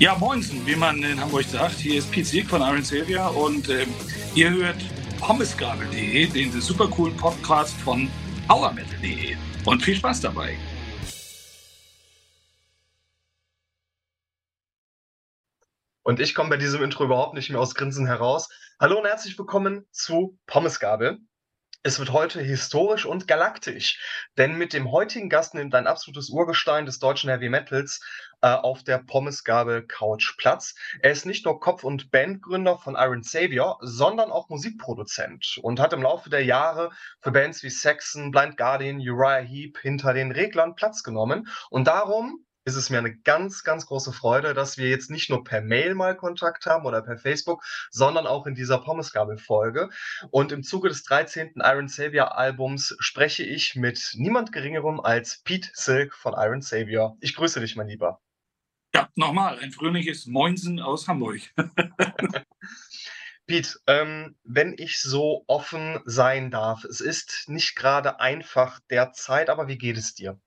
Ja, moinsen, wie man in Hamburg sagt. Hier ist Pete Sieg von Iron Savior und ähm, ihr hört pommesgabel.de, den super coolen Podcast von powermetal.de. Und viel Spaß dabei. Und ich komme bei diesem Intro überhaupt nicht mehr aus Grinsen heraus. Hallo und herzlich willkommen zu Pommesgabel. Es wird heute historisch und galaktisch, denn mit dem heutigen Gast nimmt ein absolutes Urgestein des deutschen Heavy Metals äh, auf der Pommesgabel Couch Platz. Er ist nicht nur Kopf- und Bandgründer von Iron Savior, sondern auch Musikproduzent und hat im Laufe der Jahre für Bands wie Saxon, Blind Guardian, Uriah Heep hinter den Reglern Platz genommen. Und darum ist es mir eine ganz, ganz große Freude, dass wir jetzt nicht nur per Mail mal Kontakt haben oder per Facebook, sondern auch in dieser Pommesgabel-Folge. Und im Zuge des 13. Iron Savior Albums spreche ich mit niemand Geringerem als Pete Silk von Iron Savior. Ich grüße dich, mein Lieber. Ja, nochmal, ein fröhliches Moinsen aus Hamburg. Pete, ähm, wenn ich so offen sein darf, es ist nicht gerade einfach derzeit, aber wie geht es dir?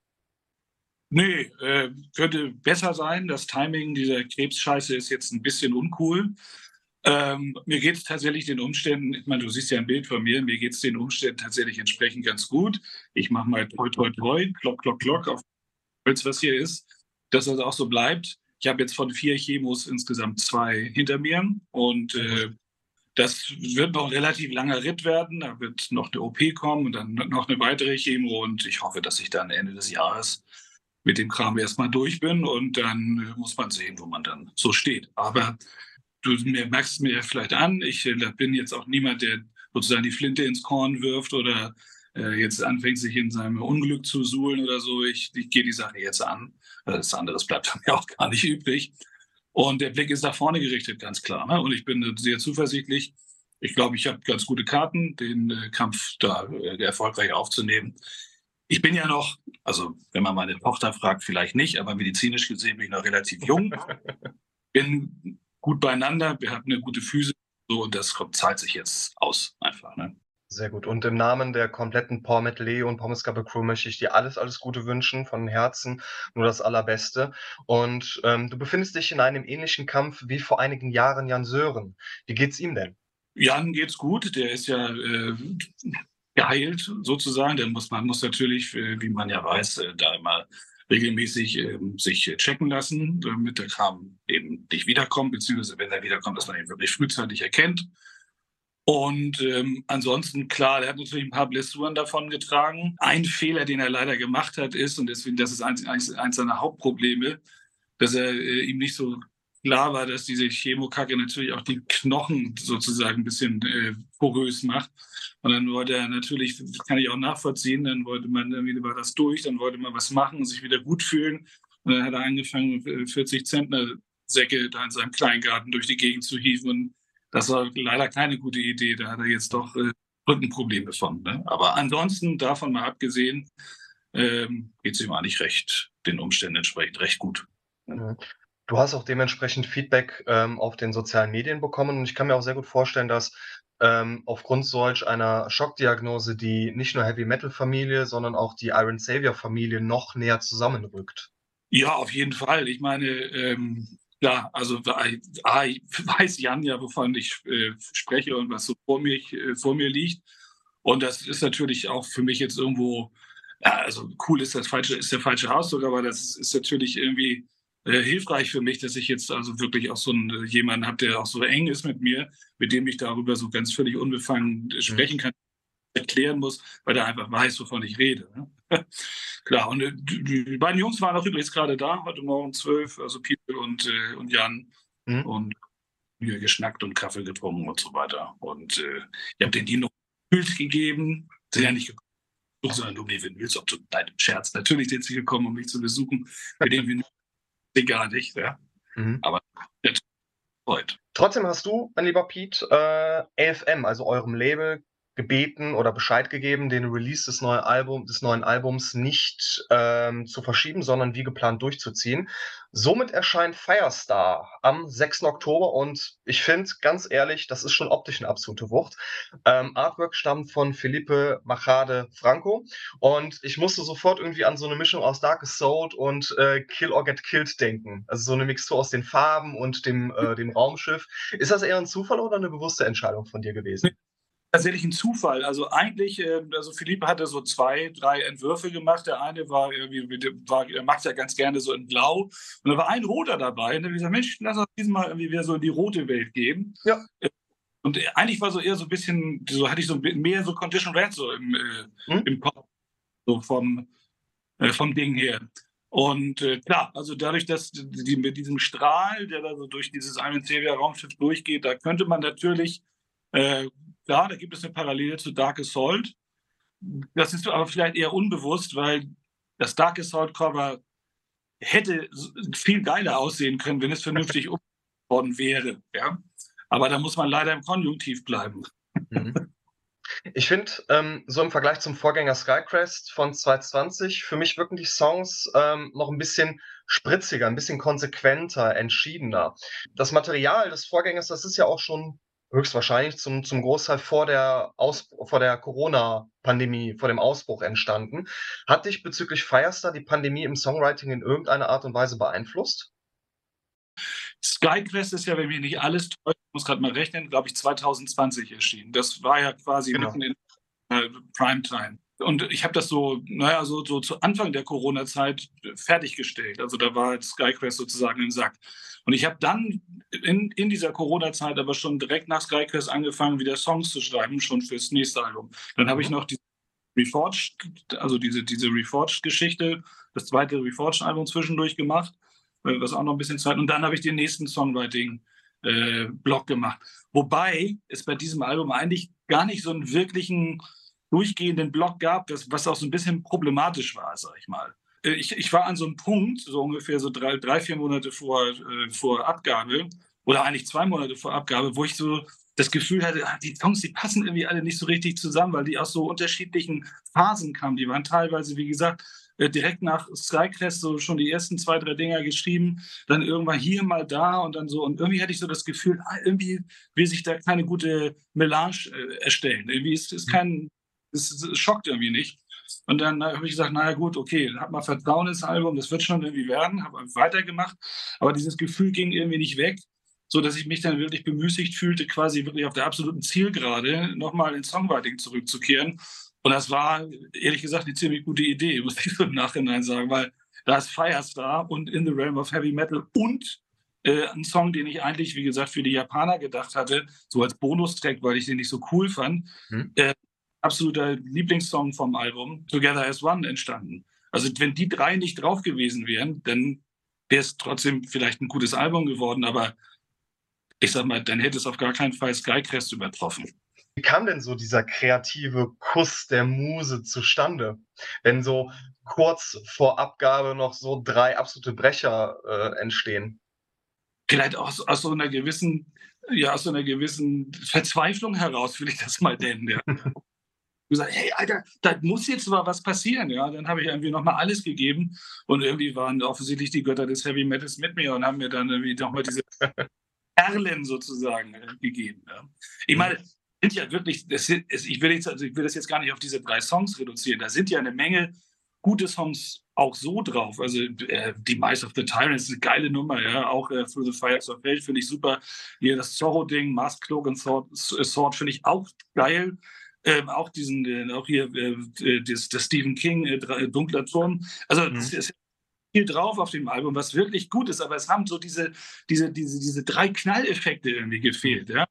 Nee, äh, könnte besser sein. Das Timing dieser Krebsscheiße ist jetzt ein bisschen uncool. Ähm, mir geht es tatsächlich den Umständen, ich meine, du siehst ja ein Bild von mir, mir geht es den Umständen tatsächlich entsprechend ganz gut. Ich mache mal toi, toi, toi, klock, klock, klock auf Holz, was hier ist, dass das auch so bleibt. Ich habe jetzt von vier Chemos insgesamt zwei hinter mir und äh, das wird noch ein relativ langer Ritt werden. Da wird noch eine OP kommen und dann noch eine weitere Chemo und ich hoffe, dass ich dann Ende des Jahres mit dem Kram erstmal durch bin und dann muss man sehen, wo man dann so steht. Aber du merkst mir vielleicht an, ich äh, bin jetzt auch niemand, der sozusagen die Flinte ins Korn wirft oder äh, jetzt anfängt, sich in seinem Unglück zu suhlen oder so. Ich, ich gehe die Sache jetzt an. Das andere bleibt mir auch gar nicht übrig. Und der Blick ist nach vorne gerichtet, ganz klar. Ne? Und ich bin sehr zuversichtlich. Ich glaube, ich habe ganz gute Karten, den äh, Kampf da äh, erfolgreich aufzunehmen. Ich bin ja noch, also wenn man meine Tochter fragt, vielleicht nicht, aber medizinisch gesehen bin ich noch relativ jung. bin gut beieinander, wir haben eine gute Physis so, und das kommt, zahlt sich jetzt aus einfach. Ne? Sehr gut. Und im Namen der kompletten Paw Metal und Pommes Crew möchte ich dir alles, alles Gute wünschen, von Herzen nur das Allerbeste. Und ähm, du befindest dich in einem ähnlichen Kampf wie vor einigen Jahren Jan Sören. Wie geht's ihm denn? Jan geht's gut. Der ist ja äh, geheilt sozusagen. Der muss, man muss natürlich, äh, wie man ja weiß, äh, da immer regelmäßig ähm, sich checken lassen, damit der Kram eben nicht wiederkommt, beziehungsweise wenn er wiederkommt, dass man ihn wirklich frühzeitig erkennt. Und ähm, ansonsten, klar, er hat natürlich ein paar Blessuren davon getragen. Ein Fehler, den er leider gemacht hat, ist, und deswegen, das ist eins, eins, eins seiner Hauptprobleme, dass er äh, ihm nicht so klar war, dass diese Chemokacke natürlich auch die Knochen sozusagen ein bisschen äh, porös macht. Und dann wollte er natürlich, das kann ich auch nachvollziehen, dann wollte man, irgendwie war das durch, dann wollte man was machen sich wieder gut fühlen. Und dann hat er angefangen, 40 Zentner Säcke da in seinem Kleingarten durch die Gegend zu hieven. Und das war leider keine gute Idee. Da hat er jetzt doch äh, Rückenprobleme von. Ne? Aber ansonsten, davon mal abgesehen, ähm, geht es ihm eigentlich recht, den Umständen entsprechend recht gut. Ne? Du hast auch dementsprechend Feedback ähm, auf den sozialen Medien bekommen und ich kann mir auch sehr gut vorstellen, dass ähm, aufgrund solch einer Schockdiagnose die nicht nur Heavy Metal Familie, sondern auch die Iron Savior Familie noch näher zusammenrückt. Ja, auf jeden Fall. Ich meine, ähm, ja, also A, weiß Jan ja, wovon ich äh, spreche und was so vor mir, äh, vor mir liegt. Und das ist natürlich auch für mich jetzt irgendwo, ja, also cool ist das falsche, ist der falsche Ausdruck, aber das ist natürlich irgendwie äh, hilfreich für mich, dass ich jetzt also wirklich auch so einen, äh, jemanden habe, der auch so eng ist mit mir, mit dem ich darüber so ganz völlig unbefangen äh, mhm. sprechen kann, erklären muss, weil er einfach weiß, wovon ich rede. Ne? Klar, und die, die, beiden Jungs waren auch übrigens gerade da, heute Morgen zwölf, also Peter und, äh, und Jan. Mhm. Und wir geschnackt und Kaffee getrunken und so weiter. Und äh, ich habe den Dino noch Bild gegeben. Sie ja nicht gekommen, sondern um die Windmills, ob so ein Scherz. Natürlich sind sie gekommen, um mich zu besuchen. Mit dem wir gar nicht. Ja. Mhm. Aber. Trotzdem hast du, mein lieber Pete, äh, AFM, also eurem Label, gebeten oder Bescheid gegeben, den Release des neuen, Album, des neuen Albums nicht ähm, zu verschieben, sondern wie geplant durchzuziehen. Somit erscheint Firestar am 6. Oktober und ich finde, ganz ehrlich, das ist schon optisch eine absolute Wucht. Ähm, Artwork stammt von Felipe Machade Franco und ich musste sofort irgendwie an so eine Mischung aus Dark Soul und äh, Kill or Get Killed denken. Also so eine Mixtur aus den Farben und dem, äh, dem Raumschiff. Ist das eher ein Zufall oder eine bewusste Entscheidung von dir gewesen? Tatsächlich ein Zufall. Also eigentlich, äh, also Philippe hatte so zwei, drei Entwürfe gemacht. Der eine war irgendwie, war, er macht ja ganz gerne so in Blau. Und da war ein roter dabei. Und dann habe ich gesagt, Mensch, lass uns diesmal irgendwie wieder so in die rote Welt gehen. Ja. Äh, und eigentlich war so eher so ein bisschen, so hatte ich so mehr so Condition Red so im, äh, hm? im Kopf, so vom, äh, vom Ding her. Und äh, klar, also dadurch, dass die, mit diesem Strahl, der da so durch dieses Iron Savior Raumschiff durchgeht, da könnte man natürlich äh, Klar, da gibt es eine Parallele zu Dark Assault. Das ist aber vielleicht eher unbewusst, weil das Dark Assault Cover hätte viel geiler aussehen können, wenn es vernünftig worden wäre. Ja? Aber da muss man leider im Konjunktiv bleiben. Mhm. Ich finde, ähm, so im Vergleich zum Vorgänger Skycrest von 2020, für mich wirken die Songs ähm, noch ein bisschen spritziger, ein bisschen konsequenter, entschiedener. Das Material des Vorgängers, das ist ja auch schon höchstwahrscheinlich zum, zum Großteil vor der, Aus, vor der Corona-Pandemie, vor dem Ausbruch entstanden. Hat dich bezüglich Firestar die Pandemie im Songwriting in irgendeiner Art und Weise beeinflusst? Skyquest ist ja, wenn mich nicht alles täuscht, ich muss gerade mal rechnen, glaube ich, 2020 erschienen. Das war ja quasi genau. mitten in äh, Primetime. Und ich habe das so, naja, so, so zu Anfang der Corona-Zeit fertiggestellt. Also da war Skyquest sozusagen im Sack. Und ich habe dann in, in dieser Corona-Zeit aber schon direkt nach Skyquest angefangen, wieder Songs zu schreiben, schon fürs nächste Album. Dann habe ich noch die Reforged, also diese, diese Reforged-Geschichte, das zweite Reforged-Album zwischendurch gemacht, äh, was auch noch ein bisschen Zeit. Und dann habe ich den nächsten Songwriting-Blog äh, gemacht. Wobei es bei diesem Album eigentlich gar nicht so einen wirklichen durchgehenden Blog gab, das, was auch so ein bisschen problematisch war, sag ich mal. Ich, ich war an so einem Punkt, so ungefähr so drei, drei vier Monate vor, äh, vor Abgabe, oder eigentlich zwei Monate vor Abgabe, wo ich so das Gefühl hatte, ah, die Songs, die passen irgendwie alle nicht so richtig zusammen, weil die aus so unterschiedlichen Phasen kamen. Die waren teilweise, wie gesagt, äh, direkt nach Skycrest so schon die ersten zwei, drei Dinger geschrieben, dann irgendwann hier mal da und dann so. Und irgendwie hatte ich so das Gefühl, ah, irgendwie will sich da keine gute Melange äh, erstellen. Irgendwie ist, ist kein, es, es schockt irgendwie nicht. Und dann habe ich gesagt, naja gut, okay, hat man Vertrauen ins Album, das wird schon irgendwie werden, habe weitergemacht. Aber dieses Gefühl ging irgendwie nicht weg, so dass ich mich dann wirklich bemüßigt fühlte, quasi wirklich auf der absoluten Zielgerade nochmal ins Songwriting zurückzukehren. Und das war, ehrlich gesagt, eine ziemlich gute Idee, muss ich so im Nachhinein sagen, weil da ist Firestar und In the Realm of Heavy Metal und äh, ein Song, den ich eigentlich, wie gesagt, für die Japaner gedacht hatte, so als Bonustrack, weil ich den nicht so cool fand, hm. äh, absoluter Lieblingssong vom Album, Together as One, entstanden. Also wenn die drei nicht drauf gewesen wären, dann wäre es trotzdem vielleicht ein gutes Album geworden, aber ich sag mal, dann hätte es auf gar keinen Fall Skycrest übertroffen. Wie kam denn so dieser kreative Kuss der Muse zustande? Wenn so kurz vor Abgabe noch so drei absolute Brecher äh, entstehen? Vielleicht aus, aus so einer gewissen, ja, aus so einer gewissen Verzweiflung heraus, will ich das mal nennen. Ja. gesagt, hey, Alter, da muss jetzt mal was passieren. Ja, dann habe ich irgendwie nochmal alles gegeben und irgendwie waren offensichtlich die Götter des Heavy Metals mit mir und haben mir dann irgendwie nochmal diese Perlen sozusagen äh, gegeben. Ja. Ich meine, sind ja wirklich, das sind, ich, will jetzt, also ich will das jetzt gar nicht auf diese drei Songs reduzieren. Da sind ja eine Menge gute Songs auch so drauf. Also äh, die Mice of the Tyrants ist eine geile Nummer, ja. Auch äh, Through the Fires of Hell finde ich super. Hier das Zorro-Ding, Mask, Cloak and Sword, Sword finde ich auch geil. Ähm, auch diesen, äh, auch hier äh, äh das, das Stephen King, äh, äh, Dunkler Turm. Also mhm. es ist viel drauf auf dem Album, was wirklich gut ist, aber es haben so diese, diese, diese, diese drei Knalleffekte irgendwie gefehlt, ja.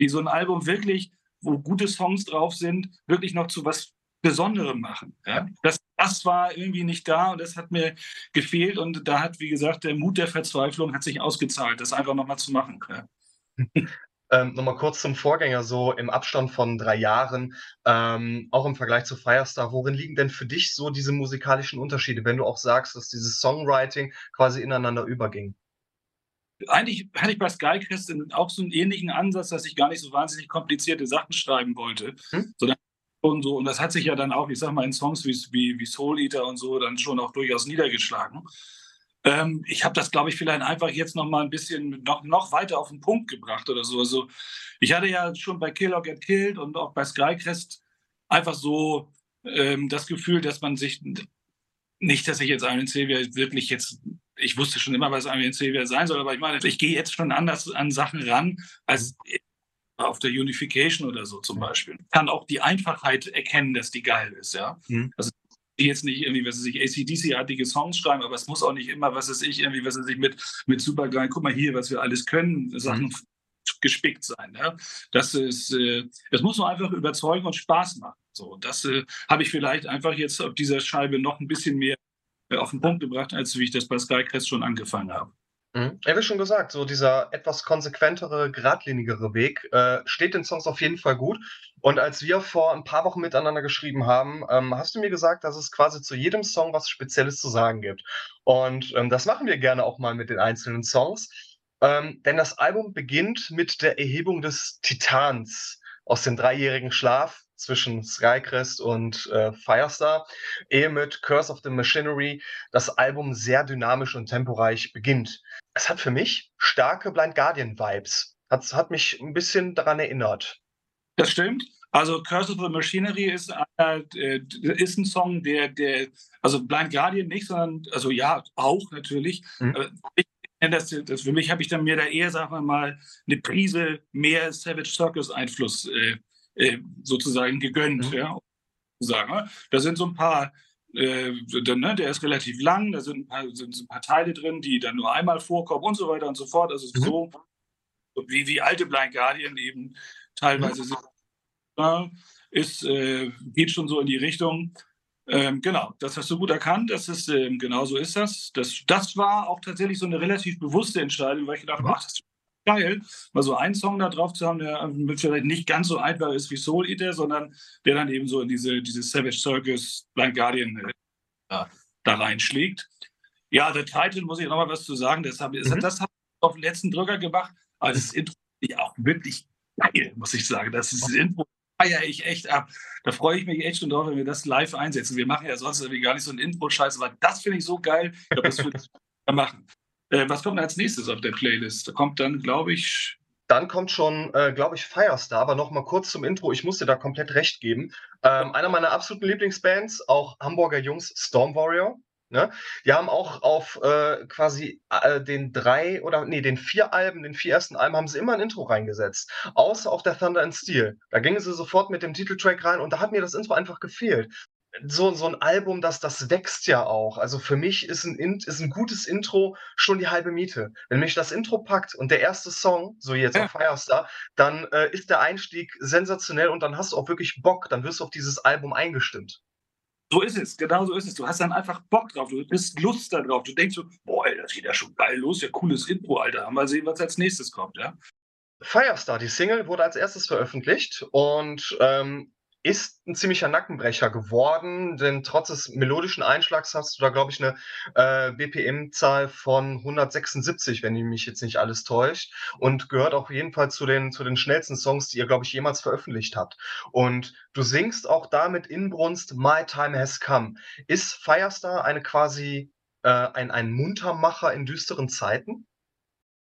Die so ein Album wirklich, wo gute Songs drauf sind, wirklich noch zu was Besonderem machen. Ja? Das, das war irgendwie nicht da und das hat mir gefehlt und da hat, wie gesagt, der Mut der Verzweiflung hat sich ausgezahlt, das einfach nochmal zu machen. Ja? Ähm, Nochmal kurz zum Vorgänger, so im Abstand von drei Jahren, ähm, auch im Vergleich zu Firestar, worin liegen denn für dich so diese musikalischen Unterschiede, wenn du auch sagst, dass dieses Songwriting quasi ineinander überging? eigentlich hatte ich bei Skycast auch so einen ähnlichen Ansatz, dass ich gar nicht so wahnsinnig komplizierte Sachen schreiben wollte, hm? sondern und so. Und das hat sich ja dann auch, ich sag mal, in Songs wie, wie, wie Soul Eater und so dann schon auch durchaus niedergeschlagen. Ähm, ich habe das, glaube ich, vielleicht einfach jetzt noch mal ein bisschen noch, noch weiter auf den Punkt gebracht oder so. Also ich hatte ja schon bei Kill or Get Killed und auch bei Skycrest einfach so ähm, das Gefühl, dass man sich nicht, dass ich jetzt Iron Savior wirklich jetzt, ich wusste schon immer, was Iron Savior sein soll, aber ich meine, ich gehe jetzt schon anders an Sachen ran als auf der Unification oder so zum Beispiel. Kann auch die Einfachheit erkennen, dass die geil ist, ja. Mhm. Also die jetzt nicht irgendwie, was weiß ich, ACDC-artige Songs schreiben, aber es muss auch nicht immer, was weiß ich, irgendwie, was weiß ich, mit, mit Supergeil, guck mal hier, was wir alles können, Sachen mhm. gespickt sein. Ja? Das ist, äh, das muss man einfach überzeugen und Spaß machen. So, das äh, habe ich vielleicht einfach jetzt auf dieser Scheibe noch ein bisschen mehr äh, auf den Punkt gebracht, als wie ich das bei Skycrest schon angefangen habe. Mhm. Ja, wie schon gesagt, so dieser etwas konsequentere, geradlinigere Weg äh, steht den Songs auf jeden Fall gut. Und als wir vor ein paar Wochen miteinander geschrieben haben, ähm, hast du mir gesagt, dass es quasi zu jedem Song was Spezielles zu sagen gibt. Und ähm, das machen wir gerne auch mal mit den einzelnen Songs. Ähm, denn das Album beginnt mit der Erhebung des Titans aus dem dreijährigen Schlaf zwischen Skycrest und äh, Firestar, ehe mit Curse of the Machinery das Album sehr dynamisch und temporeich beginnt. Es hat für mich starke Blind Guardian-Vibes. Hat, hat mich ein bisschen daran erinnert. Das stimmt. Also Curse of the Machinery ist, äh, ist ein Song, der, der, also Blind Guardian nicht, sondern, also ja, auch natürlich. Mhm. Ich das, das, für mich habe ich dann mir da eher, sagen wir mal, eine Prise mehr Savage Circus Einfluss äh, äh, sozusagen gegönnt. Mhm. Ja, sagen. Da sind so ein paar, äh, ne, der ist relativ lang, da sind ein, paar, sind ein paar Teile drin, die dann nur einmal vorkommen und so weiter und so fort. Also mhm. so wie, wie alte Blind Guardian eben teilweise mhm. sind. Ja, ist, äh, geht schon so in die Richtung. Ähm, genau, das hast du gut erkannt. Das ist, ähm, genau so ist das. das. Das war auch tatsächlich so eine relativ bewusste Entscheidung, weil ich gedacht habe, mhm. ach, das ist geil, mal so einen Song da drauf zu haben, der vielleicht nicht ganz so einfach ist wie Soul Eater, sondern der dann eben so in diese, diese Savage Circus, Blind Guardian äh, da reinschlägt. Ja, der Titel muss ich noch mal was zu sagen. Das habe mhm. das hab ich auf den letzten Drücker gemacht. Aber das Intro ist auch wirklich geil, muss ich sagen. Das ist das Intro feiere ich echt ab. Da freue ich mich echt schon drauf, wenn wir das live einsetzen. Wir machen ja sonst irgendwie gar nicht so ein Intro-Scheiß, aber das finde ich so geil. Ich glaube, das würde ich machen. Äh, was kommt als nächstes auf der Playlist? Da kommt dann, glaube ich. Dann kommt schon, äh, glaube ich, Firestar, aber noch mal kurz zum Intro. Ich muss dir da komplett recht geben. Ähm, einer meiner absoluten Lieblingsbands, auch Hamburger Jungs, Storm Warrior. Ne? Die haben auch auf äh, quasi äh, den drei oder nee, den vier Alben, den vier ersten Alben haben sie immer ein Intro reingesetzt. Außer auf der Thunder and Steel. Da gingen sie sofort mit dem Titeltrack rein und da hat mir das Intro einfach gefehlt so, so ein Album, das, das wächst ja auch. Also für mich ist ein, ist ein gutes Intro schon die halbe Miete. Wenn mich das Intro packt und der erste Song, so jetzt ja. auf Firestar, dann äh, ist der Einstieg sensationell und dann hast du auch wirklich Bock, dann wirst du auf dieses Album eingestimmt. So ist es, genau so ist es. Du hast dann einfach Bock drauf, du bist Lust darauf. Du denkst so, boah, das geht ja schon geil los, ja cooles Intro, Alter. Mal sehen, was als nächstes kommt, ja. Firestar, die Single wurde als erstes veröffentlicht und ähm, ist ein ziemlicher Nackenbrecher geworden, denn trotz des melodischen Einschlags hast du da, glaube ich, eine äh, BPM-Zahl von 176, wenn mich jetzt nicht alles täuscht, und gehört auf jeden Fall zu den, zu den schnellsten Songs, die ihr, glaube ich, jemals veröffentlicht habt. Und du singst auch damit Inbrunst My Time Has Come. Ist Firestar eine quasi äh, ein, ein Muntermacher in düsteren Zeiten?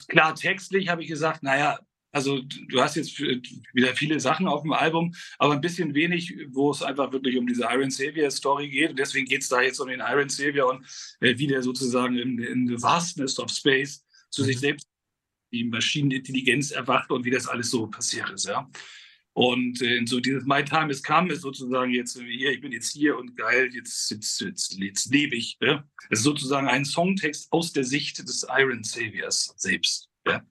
Klar, textlich habe ich gesagt, naja, also du hast jetzt wieder viele Sachen auf dem Album, aber ein bisschen wenig, wo es einfach wirklich um diese Iron Savior Story geht. Und deswegen geht es da jetzt um den Iron Savior und äh, wie der sozusagen in, in the vastness of space zu mhm. sich selbst die Maschinenintelligenz erwacht und wie das alles so passiert ist. Ja. Und äh, so dieses My Time is Come ist sozusagen jetzt hier, ich bin jetzt hier und geil, jetzt, jetzt, jetzt, jetzt lebe ich. Ja. Es ist sozusagen ein Songtext aus der Sicht des Iron Saviors selbst. Ja.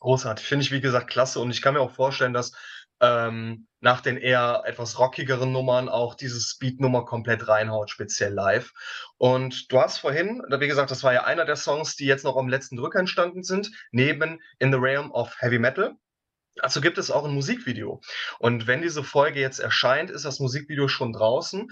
Großartig. Finde ich, wie gesagt, klasse. Und ich kann mir auch vorstellen, dass ähm, nach den eher etwas rockigeren Nummern auch diese Speed-Nummer komplett reinhaut, speziell live. Und du hast vorhin, wie gesagt, das war ja einer der Songs, die jetzt noch am letzten Drücker entstanden sind, neben In the Realm of Heavy Metal. Dazu gibt es auch ein Musikvideo. Und wenn diese Folge jetzt erscheint, ist das Musikvideo schon draußen.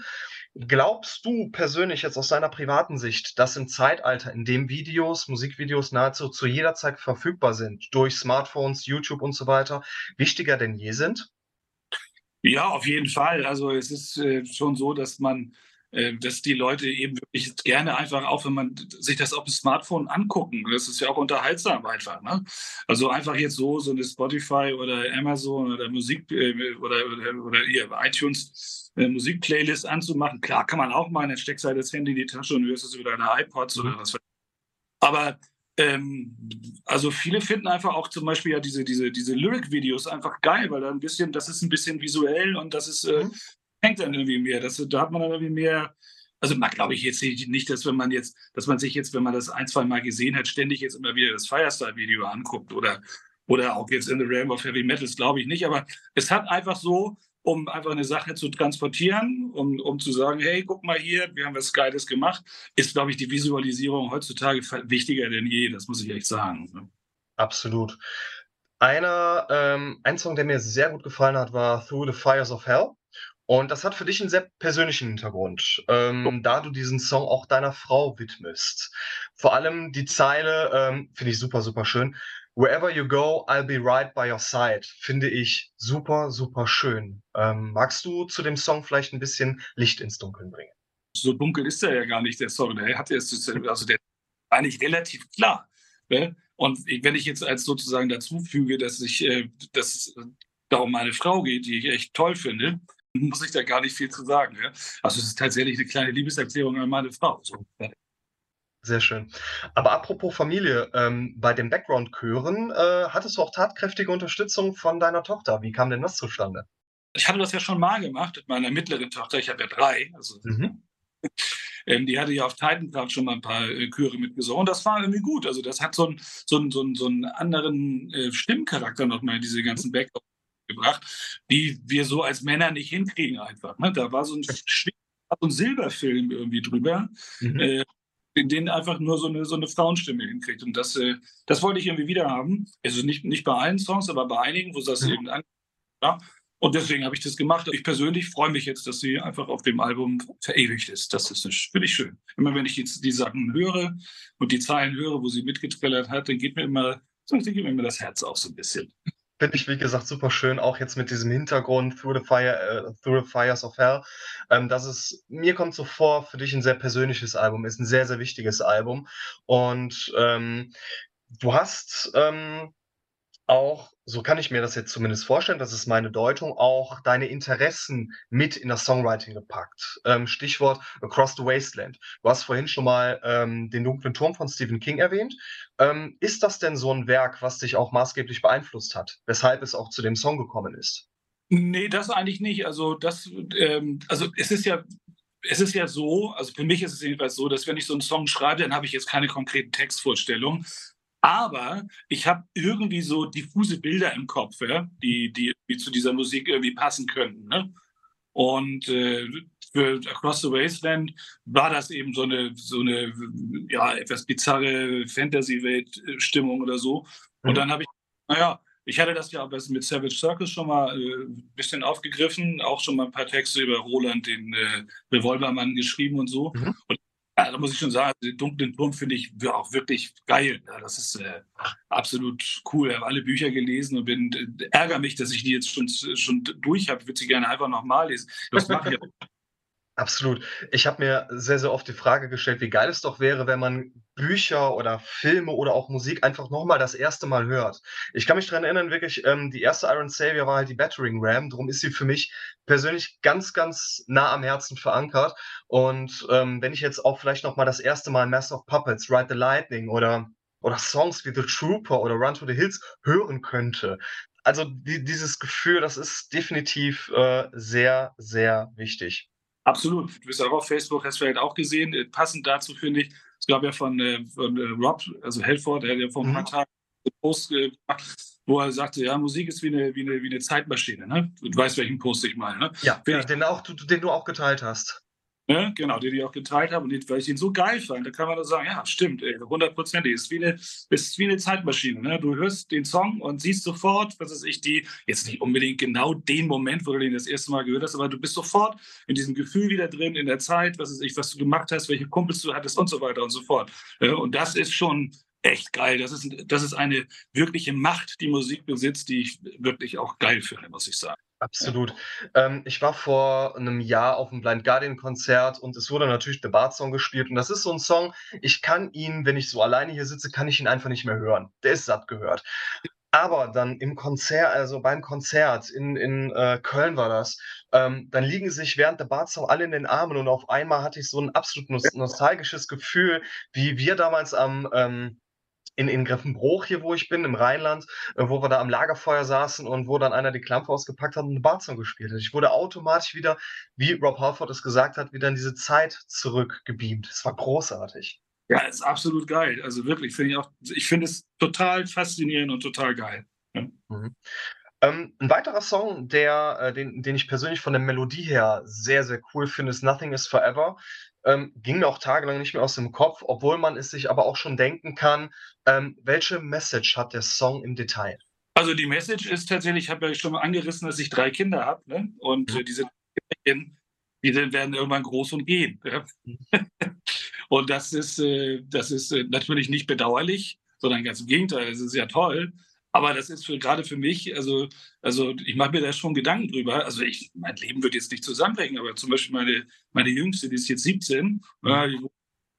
Glaubst du persönlich jetzt aus deiner privaten Sicht, dass im Zeitalter, in dem Videos, Musikvideos nahezu zu jeder Zeit verfügbar sind, durch Smartphones, YouTube und so weiter, wichtiger denn je sind? Ja, auf jeden Fall. Also es ist äh, schon so, dass man dass die Leute eben wirklich gerne einfach, auch wenn man sich das auf dem Smartphone angucken, das ist ja auch unterhaltsam einfach. Ne? Also einfach jetzt so, so eine Spotify oder Amazon oder Musik äh, oder, oder, oder hier iTunes äh, Musikplaylist anzumachen. Klar kann man auch mal, dann steckst halt das Handy in die Tasche und hörst es über deine iPods mhm. oder was. Aber ähm, also viele finden einfach auch zum Beispiel ja diese, diese, diese Lyric-Videos einfach geil, weil da ein bisschen, das ist ein bisschen visuell und das ist, äh, mhm hängt dann irgendwie mehr. Das, da hat man dann irgendwie mehr. Also man glaube ich jetzt nicht, dass wenn man jetzt, dass man sich jetzt, wenn man das ein, zwei Mal gesehen hat, ständig jetzt immer wieder das Firestyle-Video anguckt oder, oder auch jetzt in the Realm of Heavy Metals, glaube ich nicht. Aber es hat einfach so, um einfach eine Sache zu transportieren, um, um zu sagen, hey, guck mal hier, wir haben was Geiles gemacht, ist, glaube ich, die Visualisierung heutzutage wichtiger denn je. Das muss ich echt sagen. Ne? Absolut. Einer, ähm, ein Song, der mir sehr gut gefallen hat, war Through the Fires of Hell. Und das hat für dich einen sehr persönlichen Hintergrund, ähm, da du diesen Song auch deiner Frau widmest. Vor allem die Zeile, ähm, finde ich super, super schön. Wherever you go, I'll be right by your side. Finde ich super, super schön. Ähm, magst du zu dem Song vielleicht ein bisschen Licht ins Dunkeln bringen? So dunkel ist er ja gar nicht, der Song. Der hat jetzt, also der eigentlich relativ klar. Ne? Und wenn ich jetzt als sozusagen dazu füge, dass ich, äh, dass es da um meine Frau geht, die ich echt toll finde, muss ich da gar nicht viel zu sagen. Ja? Also es ist tatsächlich eine kleine Liebeserklärung an meine Frau. So. Sehr schön. Aber apropos Familie, ähm, bei den Background-Chören äh, hattest du auch tatkräftige Unterstützung von deiner Tochter. Wie kam denn das zustande? Ich hatte das ja schon mal gemacht mit meiner mittleren Tochter. Ich habe ja drei. Also, mhm. ähm, die hatte ja auf Titankraft schon mal ein paar äh, Chöre mitgesungen. Das war irgendwie gut. Also das hat so, ein, so, so, so einen anderen äh, Stimmcharakter nochmal, diese ganzen Background gebracht, die wir so als Männer nicht hinkriegen einfach. Ne? Da war so ein, so ein Silberfilm irgendwie drüber, mhm. äh, in den einfach nur so eine, so eine Frauenstimme hinkriegt. Und das, äh, das wollte ich irgendwie wieder haben. Also nicht, nicht bei allen Songs, aber bei einigen, wo das mhm. eben an. Ja? Und deswegen habe ich das gemacht. Ich persönlich freue mich jetzt, dass sie einfach auf dem Album verewigt ist. Das ist finde ich schön. Immer wenn ich jetzt die Sachen höre und die Zeilen höre, wo sie mitgetrellert hat, dann geht mir immer, so geht mir immer das Herz auch so ein bisschen. Finde ich, wie gesagt, super schön, auch jetzt mit diesem Hintergrund Through the, Fire, äh, Through the Fires of Hell. Ähm, das ist, mir kommt so vor, für dich ein sehr persönliches Album, ist ein sehr, sehr wichtiges Album. Und ähm, du hast ähm, auch, so kann ich mir das jetzt zumindest vorstellen, das ist meine Deutung, auch deine Interessen mit in das Songwriting gepackt. Ähm, Stichwort Across the Wasteland. Du hast vorhin schon mal ähm, den dunklen Turm von Stephen King erwähnt. Ähm, ist das denn so ein Werk, was dich auch maßgeblich beeinflusst hat, weshalb es auch zu dem Song gekommen ist? Nee, das eigentlich nicht. Also das, ähm, also es ist ja es ist ja so, also für mich ist es jedenfalls so, dass wenn ich so einen Song schreibe, dann habe ich jetzt keine konkreten Textvorstellungen, aber ich habe irgendwie so diffuse Bilder im Kopf, ja, die, die, zu dieser Musik irgendwie passen könnten. Ne? Und äh, für Across the Wasteland war das eben so eine, so eine ja, etwas bizarre Fantasy-Welt-Stimmung oder so. Und mhm. dann habe ich, naja, ich hatte das ja mit Savage Circus schon mal äh, ein bisschen aufgegriffen, auch schon mal ein paar Texte über Roland, den äh, Revolvermann, geschrieben und so. Mhm. Und ja, da muss ich schon sagen, den dunklen Turm finde ich auch wirklich geil. Ja, das ist äh, absolut cool. Ich habe alle Bücher gelesen und bin äh, ärgere mich, dass ich die jetzt schon, schon durch habe. Ich würde sie gerne einfach nochmal lesen. Das mache ich Absolut. Ich habe mir sehr, sehr oft die Frage gestellt, wie geil es doch wäre, wenn man Bücher oder Filme oder auch Musik einfach nochmal das erste Mal hört. Ich kann mich daran erinnern, wirklich, ähm, die erste Iron Savior war halt die Battering Ram, darum ist sie für mich persönlich ganz, ganz nah am Herzen verankert. Und ähm, wenn ich jetzt auch vielleicht nochmal das erste Mal Master of Puppets, Ride the Lightning oder, oder Songs wie The Trooper oder Run to the Hills hören könnte, also die, dieses Gefühl, das ist definitiv äh, sehr, sehr wichtig. Absolut. Du bist auch auf Facebook, hast du vielleicht auch gesehen. Äh, passend dazu finde ich, es gab ja von, äh, von äh, Rob, also Helford, der hat ja vor ein paar mhm. Tagen einen Post gemacht, wo er sagte, ja, Musik ist wie eine, wie eine, wie eine Zeitmaschine. Ne? Du weißt, welchen Post ich meine. Ne? Ja, ja den, auch, den du auch geteilt hast. Ne? Genau, den ich auch geteilt habe und den, weil ich ihn so geil fand, da kann man nur sagen, ja, stimmt, hundertprozentig. Ist wie ist wie eine Zeitmaschine. Ne? Du hörst den Song und siehst sofort, was ist ich, die, jetzt nicht unbedingt genau den Moment, wo du den das erste Mal gehört hast, aber du bist sofort in diesem Gefühl wieder drin, in der Zeit, was ist ich, was du gemacht hast, welche Kumpels du hattest und so weiter und so fort. Und das ist schon echt geil. Das ist, das ist eine wirkliche Macht, die Musik besitzt, die ich wirklich auch geil finde, muss ich sagen. Absolut. Ähm, ich war vor einem Jahr auf 'nem Blind Guardian-Konzert und es wurde natürlich The Bart Song gespielt und das ist so ein Song, ich kann ihn, wenn ich so alleine hier sitze, kann ich ihn einfach nicht mehr hören. Der ist satt gehört. Aber dann im Konzert also beim Konzert in in, äh, Köln war das, ähm, dann liegen sich während Bart Song alle in den Armen und auf einmal hatte ich so ein absolut nos nostalgisches Gefühl, wie wir damals am, ähm in, in Greffenbruch hier, wo ich bin, im Rheinland, äh, wo wir da am Lagerfeuer saßen und wo dann einer die Klampe ausgepackt hat und eine Barzone gespielt hat. Ich wurde automatisch wieder, wie Rob Halford es gesagt hat, wieder in diese Zeit zurückgebeamt. Es war großartig. Ja, ist absolut geil. Also wirklich, finde ich auch, ich finde es total faszinierend und total geil. Ja. Mhm. Ähm, ein weiterer Song, der, äh, den, den ich persönlich von der Melodie her sehr, sehr cool finde, ist Nothing is Forever. Ähm, ging mir auch tagelang nicht mehr aus dem Kopf, obwohl man es sich aber auch schon denken kann, ähm, welche Message hat der Song im Detail? Also die Message ist tatsächlich, ich habe ja schon mal angerissen, dass ich drei Kinder habe ne? und mhm. äh, diese Kinder, die werden irgendwann groß und gehen. Ja? Mhm. und das ist, äh, das ist äh, natürlich nicht bedauerlich, sondern ganz im Gegenteil, es ist ja toll. Aber das ist für, gerade für mich, also, also ich mache mir da schon Gedanken drüber. Also ich, mein Leben wird jetzt nicht zusammenbrechen, aber zum Beispiel meine, meine Jüngste, die ist jetzt 17, mhm. ja, die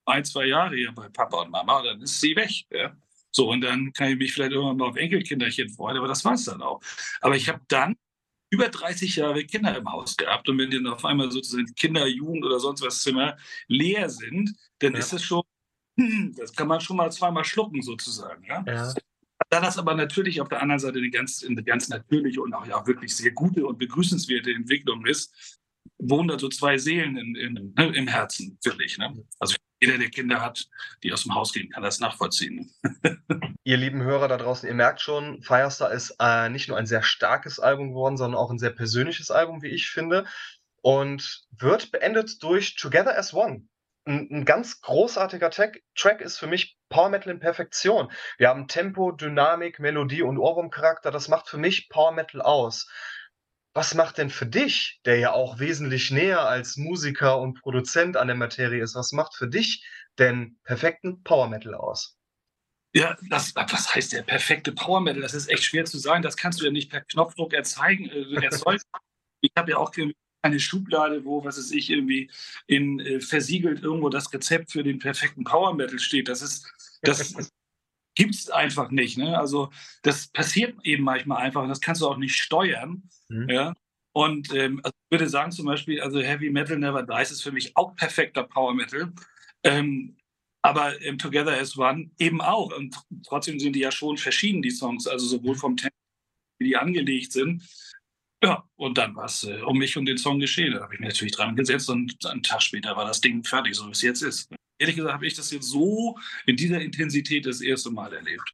ein, zwei Jahre hier bei Papa und Mama, und dann ist sie weg. Ja. So, und dann kann ich mich vielleicht irgendwann mal auf Enkelkinderchen freuen, aber das war es dann auch. Aber ich habe dann über 30 Jahre Kinder im Haus gehabt und wenn dann auf einmal sozusagen Kinder, Jugend oder sonst was Zimmer leer sind, dann ja. ist es schon, das kann man schon mal zweimal schlucken sozusagen. Ja? ja. Da das aber natürlich auf der anderen Seite eine ganz, eine ganz natürliche und auch ja wirklich sehr gute und begrüßenswerte Entwicklung ist, wohnen da so zwei Seelen in, in, ne, im Herzen, wirklich. Ne? Also jeder, der Kinder hat, die aus dem Haus gehen, kann das nachvollziehen. ihr lieben Hörer da draußen, ihr merkt schon, Firestar ist äh, nicht nur ein sehr starkes Album geworden, sondern auch ein sehr persönliches Album, wie ich finde. Und wird beendet durch Together as One ein, ein ganz großartiger Track, Track ist für mich Power Metal in Perfektion. Wir haben Tempo, Dynamik, Melodie und Ohrwurmcharakter. Das macht für mich Power Metal aus. Was macht denn für dich, der ja auch wesentlich näher als Musiker und Produzent an der Materie ist, was macht für dich denn perfekten Power Metal aus? Ja, das, was heißt der perfekte Power Metal? Das ist echt schwer zu sagen. Das kannst du ja nicht per Knopfdruck erzeugen. Äh, erzeugen. ich habe ja auch eine Schublade, wo, was weiß ich, irgendwie in äh, versiegelt irgendwo das Rezept für den perfekten Power Metal steht. Das ist, das gibt es einfach nicht. Ne? Also das passiert eben manchmal einfach und das kannst du auch nicht steuern. Mhm. Ja? Und ähm, also ich würde sagen zum Beispiel, also Heavy Metal Never Dies ist für mich auch perfekter Power Metal. Ähm, aber ähm, Together as One eben auch. Und trotzdem sind die ja schon verschieden, die Songs, also sowohl vom Tempo, wie die angelegt sind. Ja, und dann war es äh, um mich und den Song geschehen. Da habe ich mich natürlich dran gesetzt und einen Tag später war das Ding fertig, so wie es jetzt ist. Ehrlich gesagt habe ich das jetzt so in dieser Intensität das erste Mal erlebt.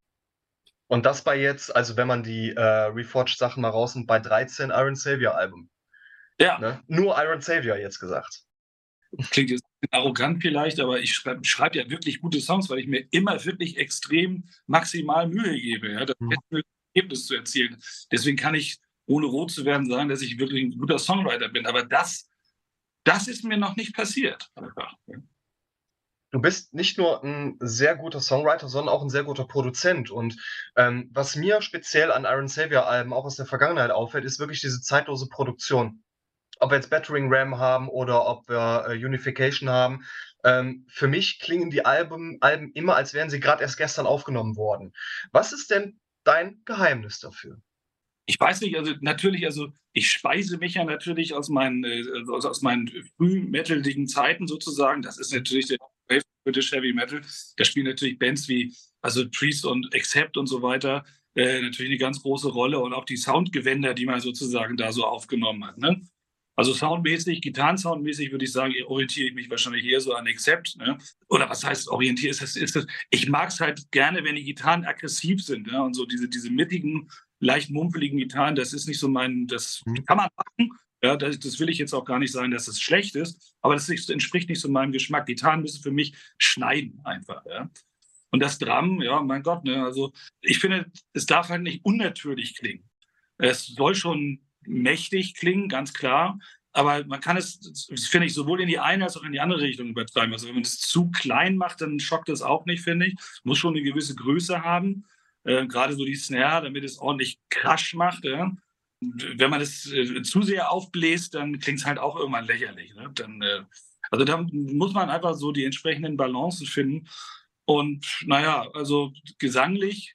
Und das bei jetzt, also wenn man die äh, Reforged-Sachen mal rausnimmt, bei 13 Iron Savior-Alben. Ja. Ne? Nur Iron Savior jetzt gesagt. Klingt jetzt arrogant vielleicht, aber ich schreibe schreib ja wirklich gute Songs, weil ich mir immer wirklich extrem maximal Mühe gebe, ja, das mhm. Ergebnis zu erzielen. Deswegen kann ich ohne rot zu werden, sagen, dass ich wirklich ein guter Songwriter bin. Aber das, das ist mir noch nicht passiert. Du bist nicht nur ein sehr guter Songwriter, sondern auch ein sehr guter Produzent. Und ähm, was mir speziell an Iron Savior Alben auch aus der Vergangenheit auffällt, ist wirklich diese zeitlose Produktion. Ob wir jetzt Battering Ram haben oder ob wir äh, Unification haben. Ähm, für mich klingen die Alben, Alben immer, als wären sie gerade erst gestern aufgenommen worden. Was ist denn dein Geheimnis dafür? Ich weiß nicht, also natürlich, also ich speise mich ja natürlich aus meinen, äh, aus, meinen frühmetaligen Zeiten sozusagen. Das ist natürlich der British Heavy Metal. Da spielen natürlich Bands wie also Priest und Accept und so weiter äh, natürlich eine ganz große Rolle und auch die Soundgewänder, die man sozusagen da so aufgenommen hat. Ne? Also soundmäßig, Gitarrensoundmäßig würde ich sagen, orientiere ich mich wahrscheinlich eher so an Accept. Ne? Oder was heißt orientiere? Ist das, ist das, ich mag es halt gerne, wenn die Gitarren aggressiv sind ne? und so diese, diese mittigen leicht mumpeligen Gitarren, das ist nicht so mein, das mhm. kann man machen, Ja, das, das, will ich jetzt auch gar nicht sagen, dass es schlecht ist, aber das entspricht nicht so meinem Geschmack. Gitarren müssen für mich schneiden einfach. Ja. Und das Drum, ja, mein Gott, ne, also ich finde, es darf halt nicht unnatürlich klingen. Es soll schon mächtig klingen, ganz klar, aber man kann es, finde ich, sowohl in die eine als auch in die andere Richtung übertreiben. Also wenn man es zu klein macht, dann schockt es auch nicht, finde ich. Muss schon eine gewisse Größe haben, äh, gerade so die Snare, damit es ordentlich Crash macht. Ja wenn man es äh, zu sehr aufbläst, dann klingt es halt auch irgendwann lächerlich. Ne? Dann, äh, also da muss man einfach so die entsprechenden Balancen finden. Und naja, also gesanglich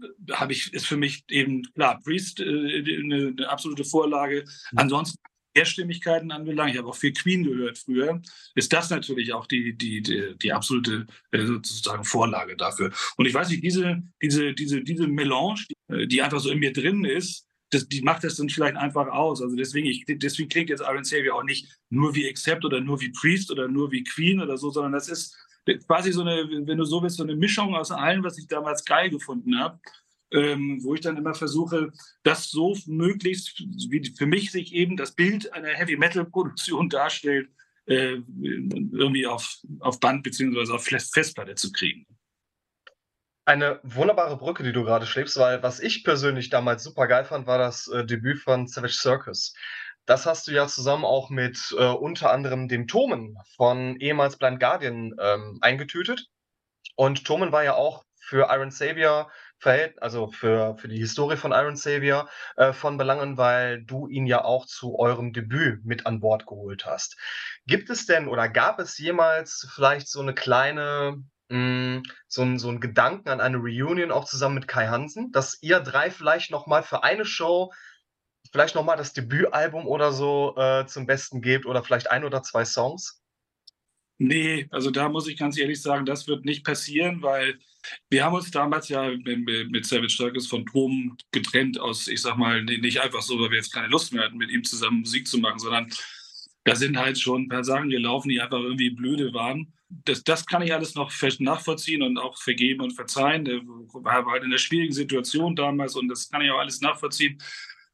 äh, habe ich, ist für mich eben, klar, Priest äh, eine, eine, absolute Vorlage. Mhm. Ansonsten Mehrstimmigkeiten anbelangt, ich habe auch viel Queen gehört früher, ist das natürlich auch die, die, die, die absolute äh, sozusagen Vorlage dafür. Und ich weiß nicht, diese, diese, diese, diese Melange, die, die einfach so in mir drin ist, das, die macht das dann vielleicht einfach aus. Also deswegen, ich, deswegen klingt jetzt Iron Savior auch nicht nur wie Accept oder nur wie Priest oder nur wie Queen oder so, sondern das ist quasi so eine, wenn du so willst, so eine Mischung aus allem, was ich damals geil gefunden habe. Ähm, wo ich dann immer versuche, das so möglichst, wie für mich sich eben das Bild einer Heavy Metal Produktion darstellt, äh, irgendwie auf, auf Band bzw. auf Festplatte zu kriegen eine wunderbare Brücke, die du gerade schlägst, weil was ich persönlich damals super geil fand, war das äh, Debüt von Savage Circus. Das hast du ja zusammen auch mit äh, unter anderem dem Tomen von ehemals Blind Guardian ähm, eingetütet. Und Tomen war ja auch für Iron Savior verhält, also für, für die Historie von Iron Savior äh, von Belangen, weil du ihn ja auch zu eurem Debüt mit an Bord geholt hast. Gibt es denn oder gab es jemals vielleicht so eine kleine hm, so ein so 'n Gedanken an eine Reunion auch zusammen mit Kai Hansen, dass ihr drei vielleicht noch mal für eine Show vielleicht noch mal das Debütalbum oder so, äh, zum Besten gebt oder vielleicht ein oder zwei Songs? Nee, also da muss ich ganz ehrlich sagen, das wird nicht passieren, weil wir haben uns damals ja mit mit Savage Circus von Proben getrennt aus, ich sag mal, nicht einfach so, weil wir jetzt keine Lust mehr hatten, mit ihm zusammen Musik zu machen, sondern da sind halt schon ein paar Sachen gelaufen, die einfach irgendwie blöde waren das, das kann ich alles noch nachvollziehen und auch vergeben und verzeihen. Der war halt in einer schwierigen Situation damals und das kann ich auch alles nachvollziehen.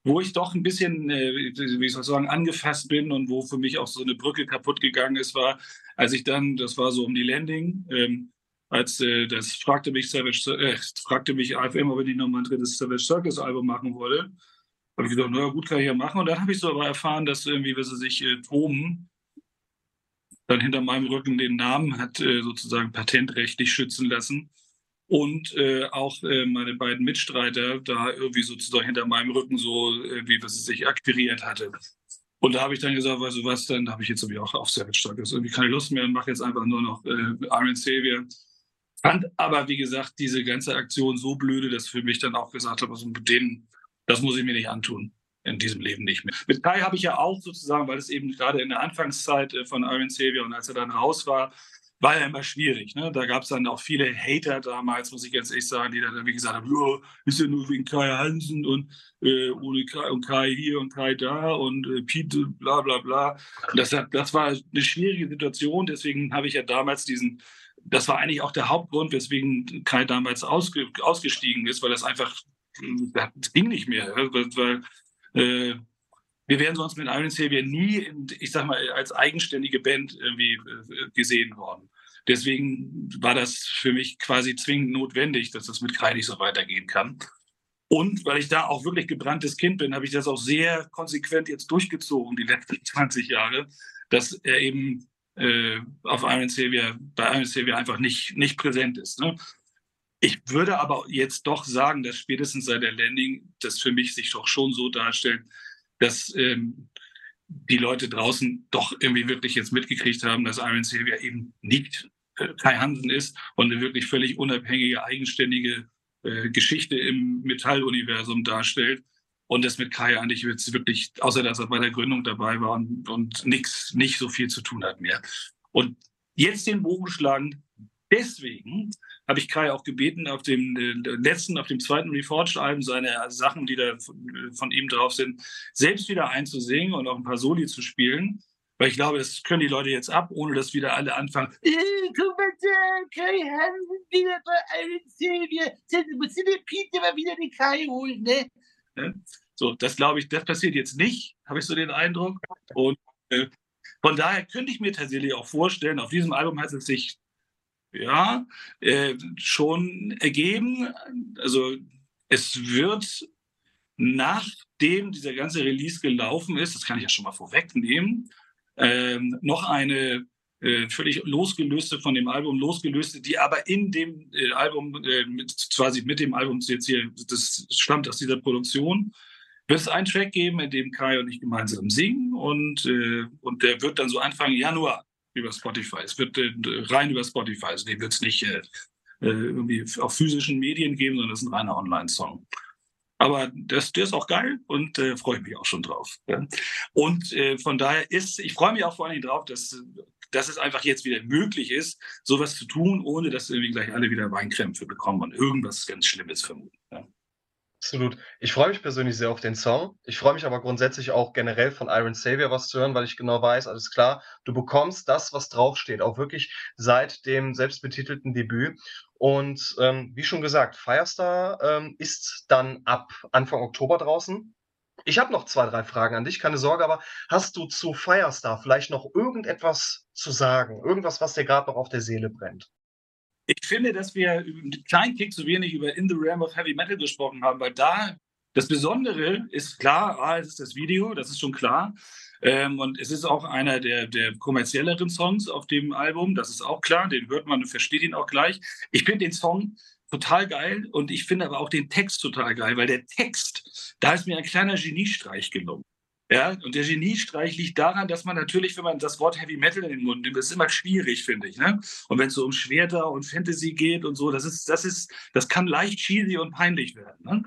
Wo ich doch ein bisschen, äh, wie soll ich sagen, angefasst bin und wo für mich auch so eine Brücke kaputt gegangen ist, war, als ich dann, das war so um die Landing, ähm, als äh, das fragte mich Savage, äh, fragte mich AFM, ob ich nochmal ein drittes Savage Circus Album machen wolle. Habe ich gesagt, na gut, kann ich ja machen. Und dann habe ich so aber erfahren, dass irgendwie, wie sie sich äh, Toben dann hinter meinem Rücken den Namen hat äh, sozusagen patentrechtlich schützen lassen. Und äh, auch äh, meine beiden Mitstreiter da irgendwie sozusagen hinter meinem Rücken so irgendwie, was es sich akquiriert hatte. Und da habe ich dann gesagt, weißt du was, dann habe ich jetzt irgendwie auch auf Savage Stock. Also irgendwie keine Lust mehr und mache jetzt einfach nur noch äh, Iron Savior. Fand aber, wie gesagt, diese ganze Aktion so blöde, dass für mich dann auch gesagt habe, also mit denen, das muss ich mir nicht antun in diesem Leben nicht mehr. Mit Kai habe ich ja auch sozusagen, weil es eben gerade in der Anfangszeit äh, von Iron Savior und als er dann raus war, war ja immer schwierig. Ne? Da gab es dann auch viele Hater damals, muss ich ganz ehrlich sagen, die dann wie gesagt haben, ist ja nur wegen Kai Hansen und äh, ohne Kai und Kai hier und Kai da und äh, Pete, bla bla bla. Das, das war eine schwierige Situation, deswegen habe ich ja damals diesen, das war eigentlich auch der Hauptgrund, weswegen Kai damals ausge, ausgestiegen ist, weil das einfach, das ging nicht mehr. Weil, äh, wir wären sonst mit Iron Savior nie, ich sag mal, als eigenständige Band irgendwie äh, gesehen worden. Deswegen war das für mich quasi zwingend notwendig, dass das mit Kai nicht so weitergehen kann. Und weil ich da auch wirklich gebranntes Kind bin, habe ich das auch sehr konsequent jetzt durchgezogen, die letzten 20 Jahre, dass er eben auf Iron Savior, bei Iron Savior einfach nicht, nicht präsent ist. Ne? Ich würde aber jetzt doch sagen, dass spätestens seit der Landing das für mich sich doch schon so darstellt, dass ähm, die Leute draußen doch irgendwie wirklich jetzt mitgekriegt haben, dass Iron Silvia eben nicht äh, Kai Hansen ist und eine wirklich völlig unabhängige, eigenständige äh, Geschichte im Metalluniversum darstellt. Und das mit Kai eigentlich jetzt wirklich, außer dass er bei der Gründung dabei war und, und nichts, nicht so viel zu tun hat mehr. Und jetzt den Bogen schlagen, deswegen habe ich Kai auch gebeten, auf dem äh, letzten, auf dem zweiten Reforged-Album seine Sachen, die da von, von, ihm drauf sind, selbst wieder einzusingen und auch ein paar Soli zu spielen. Weil ich glaube, das können die Leute jetzt ab, ohne dass wieder alle anfangen. Äh, guck mal da, Kai Hansen wieder bei Iron Savior. Muss der Pete mal wieder den Kai holen, ne? So, das glaube ich, das passiert jetzt nicht, habe ich so den Eindruck. Und äh, von daher könnte ich mir tatsächlich auch vorstellen, auf diesem Album hat es sich ja äh, schon ergeben. Also es wird nachdem dieser ganze Release gelaufen ist, das kann ich ja schon mal vorwegnehmen, ähm, noch eine äh, völlig losgelöste von dem Album losgelöste, die aber in dem äh, Album, äh, mit, quasi mit dem Album jetzt hier, das stammt aus dieser Produktion, wird es einen Track geben, in dem Kai und ich gemeinsam singen und, äh, und der wird dann so Anfang Januar über Spotify. Es wird äh, rein über Spotify, also den wird es nicht äh, irgendwie auf physischen Medien geben, sondern es ist ein reiner Online-Song. Aber das, der ist auch geil und äh, freue mich auch schon drauf. Ja. Und äh, von daher ist, ich freue mich auch vor allem drauf, dass, dass es einfach jetzt wieder möglich ist, sowas zu tun, ohne dass irgendwie gleich alle wieder Weinkrämpfe bekommen und irgendwas ganz Schlimmes vermuten. Ja. Absolut. Ich freue mich persönlich sehr auf den Song. Ich freue mich aber grundsätzlich auch generell von Iron Savior was zu hören, weil ich genau weiß, alles klar, du bekommst das, was draufsteht, auch wirklich seit dem selbstbetitelten Debüt. Und ähm, wie schon gesagt, Firestar ähm, ist dann ab Anfang Oktober draußen. Ich habe noch zwei, drei Fragen an dich, keine Sorge, aber hast du zu Firestar vielleicht noch irgendetwas zu sagen? Irgendwas, was dir gerade noch auf der Seele brennt? Ich finde, dass wir einen kleinen Kick zu wenig über In the Realm of Heavy Metal gesprochen haben, weil da das Besondere ist klar, ah, es ist das Video, das ist schon klar. Ähm, und es ist auch einer der, der kommerzielleren Songs auf dem Album, das ist auch klar, den hört man und versteht ihn auch gleich. Ich finde den Song total geil und ich finde aber auch den Text total geil, weil der Text, da ist mir ein kleiner Geniestreich gelungen. Ja, und der Geniestreich liegt daran, dass man natürlich, wenn man das Wort Heavy Metal in den Mund nimmt, das ist immer schwierig, finde ich. Ne? Und wenn es so um Schwerter und Fantasy geht und so, das ist, das ist, das kann leicht cheesy und peinlich werden. Ne?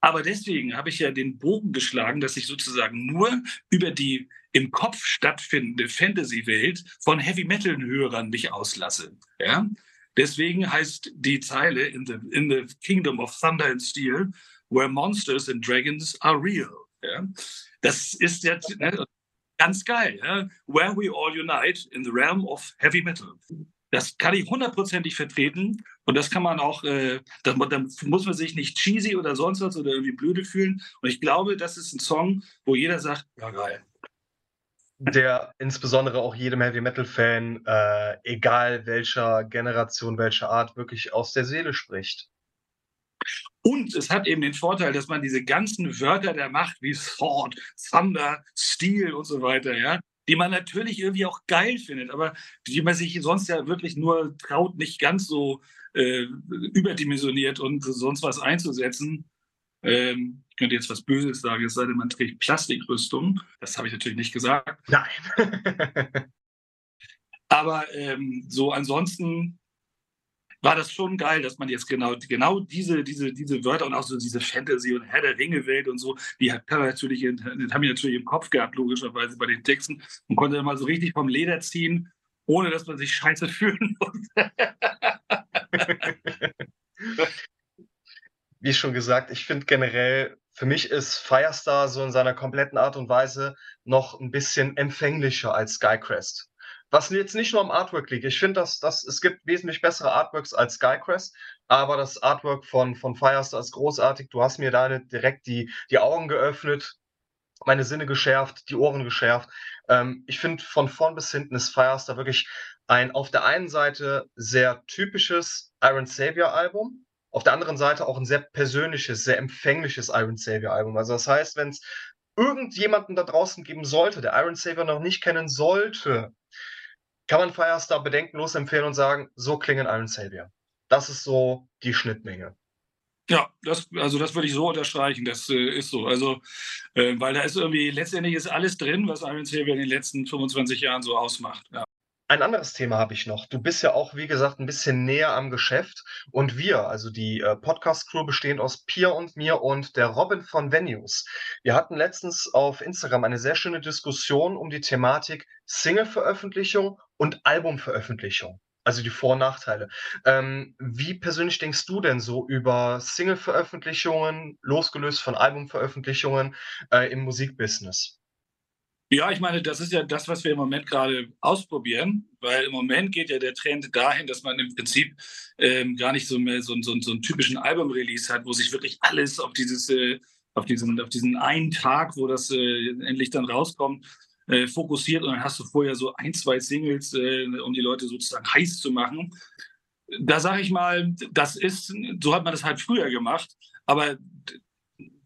Aber deswegen habe ich ja den Bogen geschlagen, dass ich sozusagen nur über die im Kopf stattfindende Fantasy-Welt von Heavy Metal-Hörern mich auslasse. Ja? Deswegen heißt die Zeile in the, in the Kingdom of Thunder and Steel, where monsters and dragons are real. Ja? Das ist jetzt ne, ganz geil. Ja? Where we all unite in the realm of heavy metal. Das kann ich hundertprozentig vertreten und das kann man auch, äh, da, da, muss man sich nicht cheesy oder sonst was oder irgendwie blöde fühlen. Und ich glaube, das ist ein Song, wo jeder sagt, ja geil. Der insbesondere auch jedem Heavy Metal Fan, äh, egal welcher Generation, welcher Art, wirklich aus der Seele spricht. Und es hat eben den Vorteil, dass man diese ganzen Wörter der Macht wie Sword, Thunder, Steel und so weiter, ja, die man natürlich irgendwie auch geil findet, aber die man sich sonst ja wirklich nur traut, nicht ganz so äh, überdimensioniert und sonst was einzusetzen. Ähm, ich könnte jetzt was Böses sagen, es sei denn, man trägt Plastikrüstung. Das habe ich natürlich nicht gesagt. Nein. aber ähm, so ansonsten war das schon geil, dass man jetzt genau, genau diese, diese, diese Wörter und auch so diese Fantasy- und Herr der Ringe-Welt und so, die hat natürlich, haben wir natürlich im Kopf gehabt, logischerweise bei den Texten und konnte dann mal so richtig vom Leder ziehen, ohne dass man sich scheiße fühlen muss. Wie schon gesagt, ich finde generell, für mich ist Firestar so in seiner kompletten Art und Weise noch ein bisschen empfänglicher als Skycrest. Was jetzt nicht nur am Artwork liegt. Ich finde, dass, dass es gibt wesentlich bessere Artworks als Skycrest, aber das Artwork von, von Firestar ist großartig. Du hast mir da direkt die, die Augen geöffnet, meine Sinne geschärft, die Ohren geschärft. Ähm, ich finde, von vorn bis hinten ist Firestar wirklich ein auf der einen Seite sehr typisches Iron Savior Album, auf der anderen Seite auch ein sehr persönliches, sehr empfängliches Iron Savior Album. Also das heißt, wenn es irgendjemanden da draußen geben sollte, der Iron Savior noch nicht kennen sollte, kann man Firestar bedenkenlos empfehlen und sagen, so klingen Iron Savior. Das ist so die Schnittmenge. Ja, das, also das würde ich so unterstreichen, das äh, ist so. Also, äh, weil da ist irgendwie, letztendlich ist alles drin, was Iron Savior in den letzten 25 Jahren so ausmacht. Ja. Ein anderes Thema habe ich noch. Du bist ja auch, wie gesagt, ein bisschen näher am Geschäft. Und wir, also die äh, Podcast-Crew bestehend aus Pia und mir und der Robin von Venues. Wir hatten letztens auf Instagram eine sehr schöne Diskussion um die Thematik Single-Veröffentlichung und Albumveröffentlichung. Also die Vor- und Nachteile. Ähm, wie persönlich denkst du denn so über Single-Veröffentlichungen, losgelöst von Albumveröffentlichungen äh, im Musikbusiness? Ja, ich meine, das ist ja das, was wir im Moment gerade ausprobieren, weil im Moment geht ja der Trend dahin, dass man im Prinzip ähm, gar nicht so mehr so, so, so einen typischen Album-Release hat, wo sich wirklich alles auf dieses äh, auf diesen, auf diesen einen Tag, wo das äh, endlich dann rauskommt, äh, fokussiert und dann hast du vorher so ein, zwei Singles, äh, um die Leute sozusagen heiß zu machen. Da sage ich mal, das ist, so hat man das halt früher gemacht, aber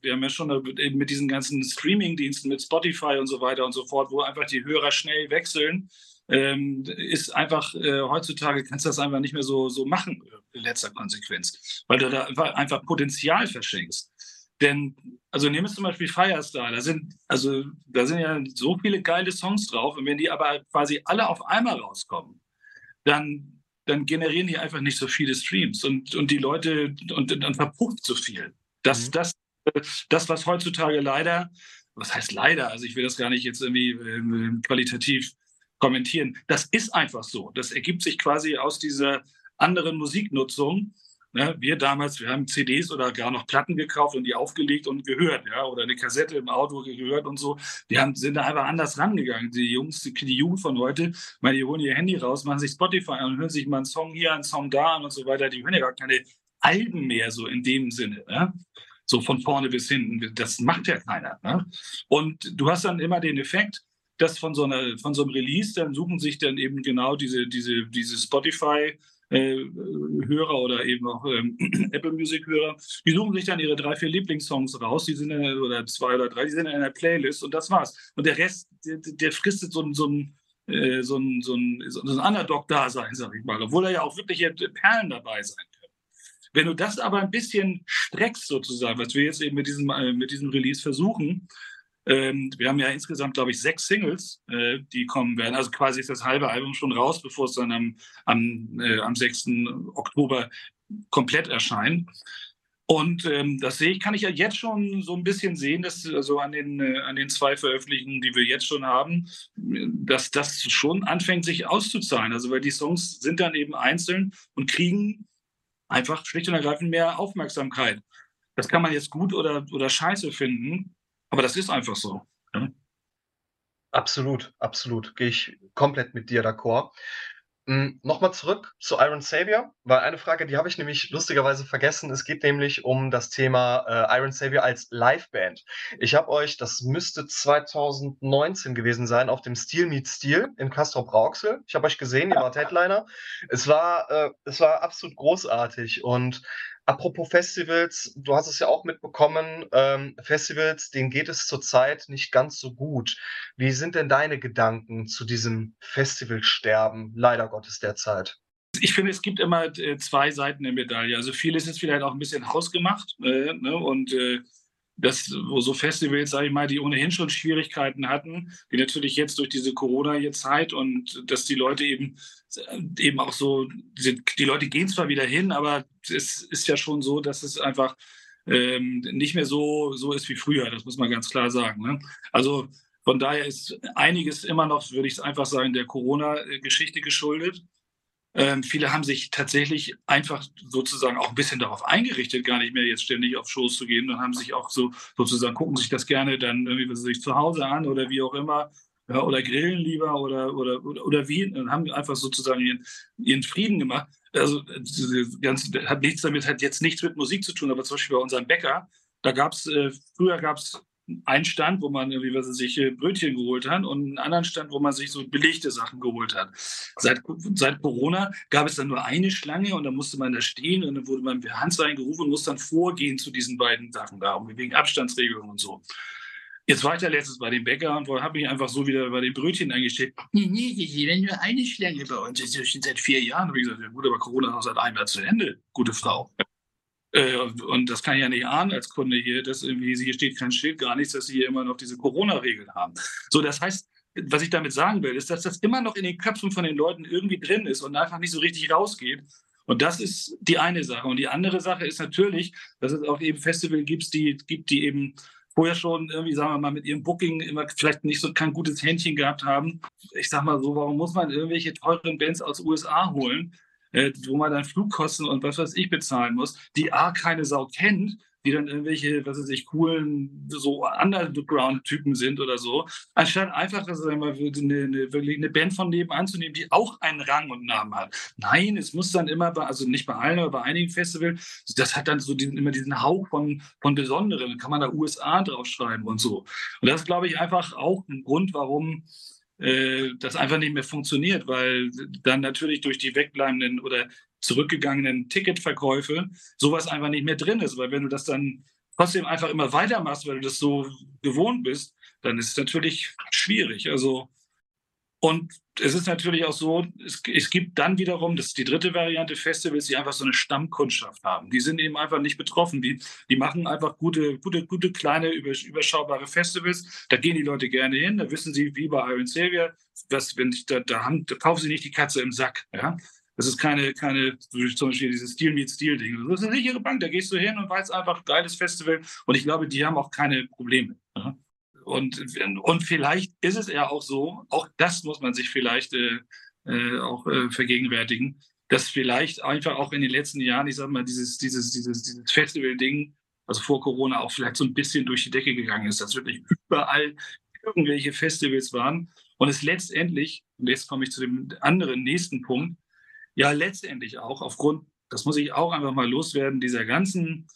wir haben ja schon mit diesen ganzen Streaming-Diensten, mit Spotify und so weiter und so fort, wo einfach die Hörer schnell wechseln, ähm, ist einfach äh, heutzutage kannst du das einfach nicht mehr so, so machen, in letzter Konsequenz, weil du da einfach Potenzial verschenkst. Denn, also nehmen wir zum Beispiel Firestar, da sind, also, da sind ja so viele geile Songs drauf und wenn die aber quasi alle auf einmal rauskommen, dann, dann generieren die einfach nicht so viele Streams und, und die Leute, und dann verpufft so viel. Das, mhm. das, das, was heutzutage leider, was heißt leider, also ich will das gar nicht jetzt irgendwie äh, qualitativ kommentieren. Das ist einfach so. Das ergibt sich quasi aus dieser anderen Musiknutzung. Ne? Wir damals, wir haben CDs oder gar noch Platten gekauft und die aufgelegt und gehört, ja, oder eine Kassette im Auto gehört und so. Wir haben, sind da einfach anders rangegangen. Die Jungs, die, die Jugend von heute, meine, die holen ihr Handy raus, machen sich Spotify an und hören sich mal einen Song hier, einen Song da und so weiter. Die hören ja gar keine Alben mehr so in dem Sinne. Ne? So von vorne bis hinten. Das macht ja keiner. Ne? Und du hast dann immer den Effekt, dass von so, einer, von so einem Release, dann suchen sich dann eben genau diese, diese, diese Spotify- äh, Hörer oder eben auch ähm, Apple Music Hörer, die suchen sich dann ihre drei, vier Lieblingssongs raus, die sind in, oder zwei oder drei, die sind in einer Playlist und das war's. Und der Rest, der, der fristet so, so ein äh, so ein, so ein, so ein Underdog-Dasein, sag ich mal, obwohl da ja auch wirklich Perlen dabei sein. Wenn du das aber ein bisschen streckst sozusagen, was wir jetzt eben mit diesem, äh, mit diesem Release versuchen, ähm, wir haben ja insgesamt, glaube ich, sechs Singles, äh, die kommen werden. Also quasi ist das halbe Album schon raus, bevor es dann am, am, äh, am 6. Oktober komplett erscheint. Und ähm, das sehe ich, kann ich ja jetzt schon so ein bisschen sehen, dass also an den, äh, an den zwei Veröffentlichungen, die wir jetzt schon haben, dass das schon anfängt, sich auszuzahlen. Also weil die Songs sind dann eben einzeln und kriegen einfach schlicht und ergreifend mehr Aufmerksamkeit. Das kann man jetzt gut oder, oder scheiße finden. Aber das ist einfach so. Ja? Absolut, absolut. Gehe ich komplett mit dir d'accord. Hm, Nochmal zurück zu Iron Savior, weil eine Frage, die habe ich nämlich lustigerweise vergessen. Es geht nämlich um das Thema äh, Iron Savior als Liveband. Ich habe euch, das müsste 2019 gewesen sein, auf dem Steel Meet Steel in Castrop Rauxel. Ich habe euch gesehen, ihr wart Headliner. Es war, äh, es war absolut großartig und Apropos Festivals, du hast es ja auch mitbekommen, ähm, Festivals, denen geht es zurzeit nicht ganz so gut. Wie sind denn deine Gedanken zu diesem Festivalsterben, leider Gottes derzeit? Ich finde, es gibt immer äh, zwei Seiten der Medaille. Also vieles ist vielleicht auch ein bisschen hausgemacht äh, ne? und äh, dass wo so Festivals, sage ich mal, die ohnehin schon Schwierigkeiten hatten, die natürlich jetzt durch diese Corona-Zeit und dass die Leute eben eben auch so, die Leute gehen zwar wieder hin, aber es ist ja schon so, dass es einfach ähm, nicht mehr so, so ist wie früher, das muss man ganz klar sagen. Ne? Also von daher ist einiges immer noch, würde ich einfach sagen, der Corona-Geschichte geschuldet. Ähm, viele haben sich tatsächlich einfach sozusagen auch ein bisschen darauf eingerichtet, gar nicht mehr jetzt ständig auf Shows zu gehen und haben sich auch so sozusagen, gucken sich das gerne dann irgendwie sich zu Hause an oder wie auch immer. Ja, oder grillen lieber oder, oder, oder, oder wie und haben einfach sozusagen ihren, ihren Frieden gemacht. Also das Ganze hat nichts damit, hat jetzt nichts mit Musik zu tun, aber zum Beispiel bei unserem Bäcker, da gab es, äh, früher gab es einen Stand, wo man irgendwie was sich äh, Brötchen geholt hat und einen anderen Stand, wo man sich so belegte Sachen geholt hat. Seit, seit Corona gab es dann nur eine Schlange und dann musste man da stehen und dann wurde man per Handzeichen gerufen und muss dann vorgehen zu diesen beiden Sachen da, wegen Abstandsregelungen und so. Jetzt war ich ja letztens bei dem Bäcker und habe mich einfach so wieder bei den Brötchen eingestellt. Nee, nee, hier nur eine Schlange bei uns. Das ist schon seit vier Jahren. Und ich gesagt, ja gut, aber Corona ist auch seit einem Jahr zu Ende, gute Frau. Äh, und das kann ich ja nicht ahnen als Kunde hier, dass irgendwie hier steht kein Schild, gar nichts, dass sie hier immer noch diese Corona-Regeln haben. So, das heißt, was ich damit sagen will, ist, dass das immer noch in den Köpfen von den Leuten irgendwie drin ist und einfach nicht so richtig rausgeht. Und das ist die eine Sache. Und die andere Sache ist natürlich, dass es auch eben Festivals gibt, die, gibt, die eben vorher schon irgendwie, sagen wir mal, mit ihrem Booking immer vielleicht nicht so kein gutes Händchen gehabt haben. Ich sag mal so, warum muss man irgendwelche teuren Bands aus USA holen, äh, wo man dann Flugkosten und was weiß ich bezahlen muss, die A, keine Sau kennt, die dann irgendwelche, was weiß ich, coolen, so Underground-Typen sind oder so, anstatt einfach sagen wir, eine, eine, wirklich eine Band von nebenan zu nehmen, die auch einen Rang und Namen hat. Nein, es muss dann immer bei, also nicht bei allen, aber bei einigen Festivals, das hat dann so diesen, immer diesen Hauch von, von Besonderen. Kann man da USA draufschreiben und so. Und das glaube ich, einfach auch ein Grund, warum das einfach nicht mehr funktioniert, weil dann natürlich durch die wegbleibenden oder zurückgegangenen Ticketverkäufe sowas einfach nicht mehr drin ist. Weil wenn du das dann trotzdem einfach immer weitermachst, weil du das so gewohnt bist, dann ist es natürlich schwierig. Also, und es ist natürlich auch so, es, es, gibt dann wiederum, das ist die dritte Variante, Festivals, die einfach so eine Stammkundschaft haben. Die sind eben einfach nicht betroffen. Die, die machen einfach gute, gute, gute, kleine, überschaubare Festivals. Da gehen die Leute gerne hin. Da wissen sie, wie bei Iron Savior, dass, wenn da, da, haben, da kaufen sie nicht die Katze im Sack. Ja? Das ist keine, keine, zum Beispiel dieses Steel meet Steel Ding. Das ist eine sichere Bank, da gehst du hin und weißt einfach, geiles Festival. Und ich glaube, die haben auch keine Probleme. Und, und vielleicht ist es ja auch so, auch das muss man sich vielleicht äh, äh, auch äh, vergegenwärtigen, dass vielleicht einfach auch in den letzten Jahren, ich sag mal, dieses, dieses, dieses, dieses Festival-Ding, also vor Corona auch vielleicht so ein bisschen durch die Decke gegangen ist, dass wirklich überall irgendwelche Festivals waren. Und es letztendlich, und jetzt komme ich zu dem anderen nächsten Punkt, ja letztendlich auch aufgrund, das muss ich auch einfach mal loswerden, dieser ganzen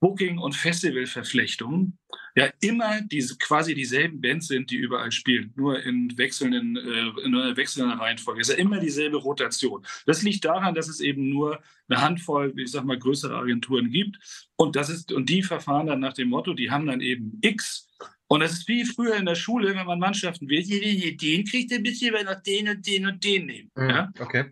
Booking- und Festivalverflechtung ja immer diese quasi dieselben Bands sind, die überall spielen, nur in wechselnden, äh, in einer wechselnden Reihenfolge. Es ist ja immer dieselbe Rotation. Das liegt daran, dass es eben nur eine Handvoll, ich sag mal, größere Agenturen gibt. Und das ist, und die verfahren dann nach dem Motto, die haben dann eben X. Und das ist wie früher in der Schule, wenn man Mannschaften wählt, den kriegt ein bisschen, wenn noch den und den und den nehmen. Mhm, ja? Okay.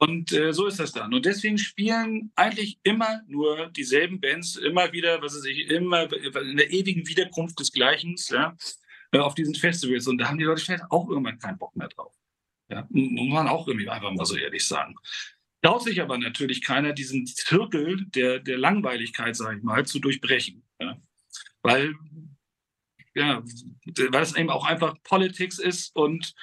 Und äh, so ist das dann. Und deswegen spielen eigentlich immer nur dieselben Bands, immer wieder, was weiß ich, immer in der ewigen Wiederkunft des Gleichens, ja, äh, auf diesen Festivals. Und da haben die Leute vielleicht auch irgendwann keinen Bock mehr drauf. Ja, muss man auch irgendwie einfach mal so ehrlich sagen. Traut sich aber natürlich keiner, diesen Zirkel der, der Langweiligkeit, sage ich mal, zu durchbrechen. Ja. Weil, ja, weil es eben auch einfach Politics ist und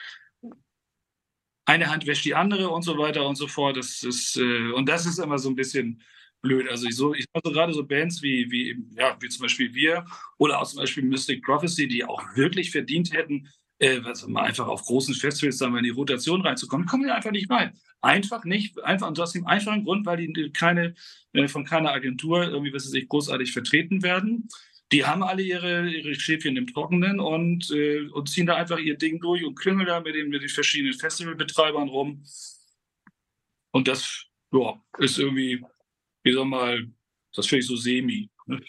eine Hand wäscht die andere und so weiter und so fort. Das ist, äh, und das ist immer so ein bisschen blöd. Also ich, so, ich also gerade so Bands wie, wie, ja, wie zum Beispiel wir oder auch zum Beispiel Mystic Prophecy, die auch wirklich verdient hätten, äh, also mal einfach auf großen Festivals dann mal in die Rotation reinzukommen, kommen die einfach nicht rein. Einfach nicht, einfach und aus dem einfachen Grund, weil die keine, äh, von keiner Agentur irgendwie, was weiß ich, großartig vertreten werden die haben alle ihre, ihre Schäfchen im Trockenen und, äh, und ziehen da einfach ihr Ding durch und klüngeln da mit den, mit den verschiedenen Festivalbetreibern rum. Und das ja, ist irgendwie, wie sag mal, das finde ich so semi. Ne?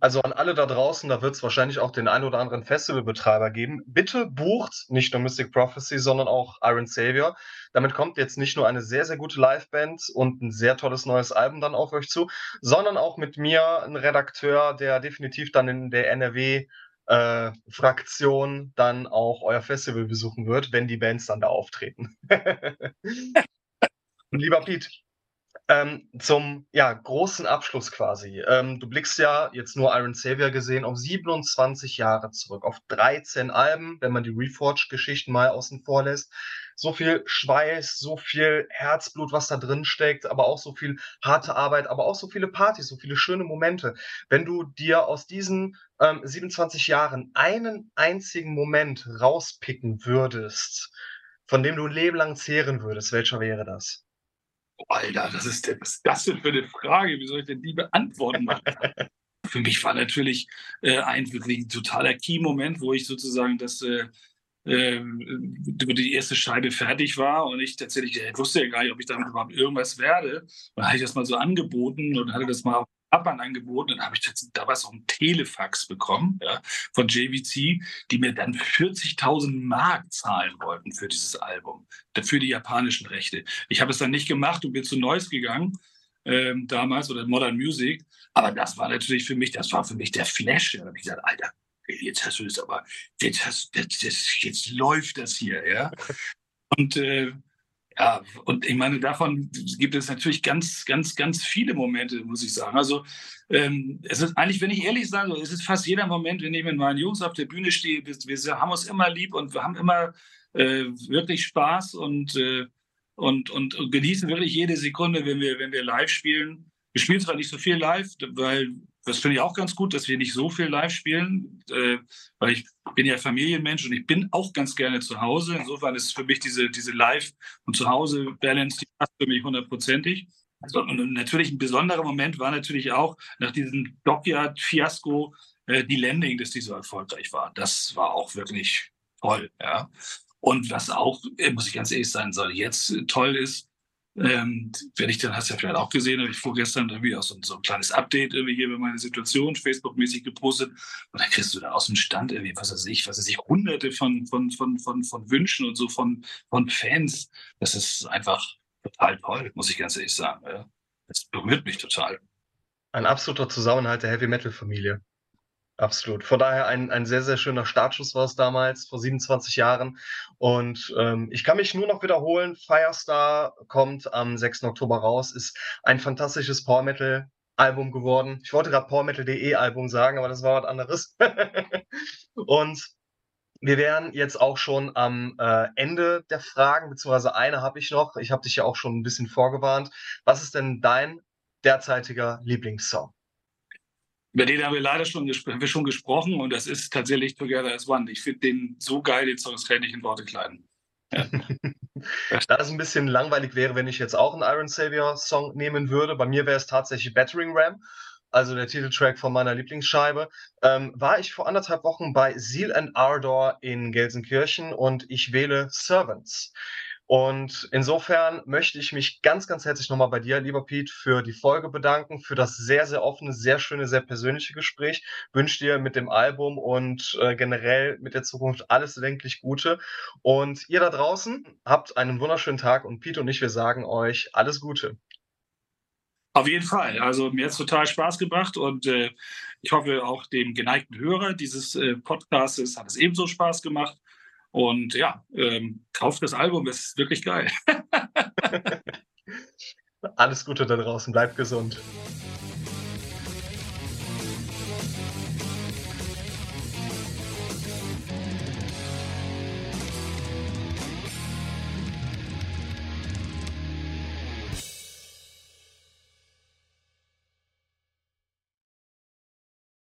Also an alle da draußen, da wird es wahrscheinlich auch den ein oder anderen Festivalbetreiber geben. Bitte bucht nicht nur Mystic Prophecy, sondern auch Iron Savior. Damit kommt jetzt nicht nur eine sehr, sehr gute Liveband und ein sehr tolles neues Album dann auf euch zu, sondern auch mit mir ein Redakteur, der definitiv dann in der NRW äh, Fraktion dann auch euer Festival besuchen wird, wenn die Bands dann da auftreten. Lieber Pete, ähm, zum ja, großen Abschluss quasi. Ähm, du blickst ja jetzt nur Iron Savior gesehen auf 27 Jahre zurück, auf 13 Alben, wenn man die Reforged-Geschichten mal außen vor lässt. So viel Schweiß, so viel Herzblut, was da drin steckt, aber auch so viel harte Arbeit, aber auch so viele Partys, so viele schöne Momente. Wenn du dir aus diesen ähm, 27 Jahren einen einzigen Moment rauspicken würdest, von dem du ein Leben lang zehren würdest, welcher wäre das? Alter, das ist, was ist das denn für eine Frage? Wie soll ich denn die beantworten? für mich war natürlich äh, ein wirklich totaler Key-Moment, wo ich sozusagen das äh, äh, die erste Scheibe fertig war und ich tatsächlich ich wusste ja gar nicht, ob ich damit überhaupt irgendwas werde. Dann hatte ich das mal so angeboten und hatte das mal Japan angeboten. Dann habe ich damals auch ein Telefax bekommen ja, von JVC, die mir dann 40.000 Mark zahlen wollten für dieses Album, für die japanischen Rechte. Ich habe es dann nicht gemacht und bin zu Neues gegangen. Ähm, damals oder Modern Music. Aber das war natürlich für mich, das war für mich der Flash. Da habe ich gesagt, Alter, jetzt hast du das aber, jetzt, hast, jetzt, jetzt, jetzt läuft das hier, ja. Und äh, ja, und ich meine, davon gibt es natürlich ganz, ganz, ganz viele Momente, muss ich sagen. Also ähm, es ist eigentlich, wenn ich ehrlich sage, es ist fast jeder Moment, wenn ich mit meinen Jungs auf der Bühne stehe, wir, wir haben uns immer lieb und wir haben immer äh, wirklich Spaß und, äh, und, und, und, genießen wirklich jede Sekunde, wenn wir, wenn wir live spielen. Wir spielen zwar nicht so viel live, weil das finde ich auch ganz gut, dass wir nicht so viel live spielen, äh, weil ich bin ja Familienmensch und ich bin auch ganz gerne zu Hause. Insofern ist für mich diese, diese Live- und Zuhause-Balance, die passt für mich hundertprozentig. Also, und natürlich ein besonderer Moment war natürlich auch nach diesem Dockyard-Fiasko äh, die Landing, dass die so erfolgreich war. Das war auch wirklich toll. Ja. Und was auch, äh, muss ich ganz ehrlich sein soll, jetzt toll ist, ähm, wenn ich dann, hast du ja vielleicht auch gesehen, habe ich vorgestern irgendwie auch so, so ein kleines Update irgendwie hier über meine Situation Facebook-mäßig gepostet und dann kriegst du da aus dem Stand irgendwie, was weiß ich, was weiß ich, hunderte von, von, von, von, von Wünschen und so von, von Fans. Das ist einfach total toll, muss ich ganz ehrlich sagen. Ja. Das berührt mich total. Ein absoluter Zusammenhalt der Heavy-Metal-Familie. Absolut. Von daher ein, ein sehr, sehr schöner Startschuss war es damals, vor 27 Jahren. Und ähm, ich kann mich nur noch wiederholen, Firestar kommt am 6. Oktober raus, ist ein fantastisches Power Metal Album geworden. Ich wollte gerade powermetal.de Album sagen, aber das war was anderes. und wir wären jetzt auch schon am äh, Ende der Fragen, beziehungsweise eine habe ich noch. Ich habe dich ja auch schon ein bisschen vorgewarnt. Was ist denn dein derzeitiger Lieblingssong? Über den haben wir leider schon, haben wir schon gesprochen und das ist tatsächlich Together as One. Ich finde den so geil, den Song, kann ich nicht in Worte kleiden. Ja. da es ein bisschen langweilig wäre, wenn ich jetzt auch einen Iron Savior Song nehmen würde, bei mir wäre es tatsächlich Battering Ram, also der Titeltrack von meiner Lieblingsscheibe, ähm, war ich vor anderthalb Wochen bei Seal and Ardor in Gelsenkirchen und ich wähle Servants. Und insofern möchte ich mich ganz, ganz herzlich nochmal bei dir, lieber Pete, für die Folge bedanken, für das sehr, sehr offene, sehr schöne, sehr persönliche Gespräch. Wünsche dir mit dem Album und äh, generell mit der Zukunft alles erdenklich Gute. Und ihr da draußen habt einen wunderschönen Tag und Pete und ich, wir sagen euch alles Gute. Auf jeden Fall. Also mir hat es total Spaß gemacht und äh, ich hoffe auch dem geneigten Hörer dieses äh, Podcasts hat es ebenso Spaß gemacht. Und ja, ähm, kauft das Album, es ist wirklich geil. Alles Gute da draußen, bleibt gesund.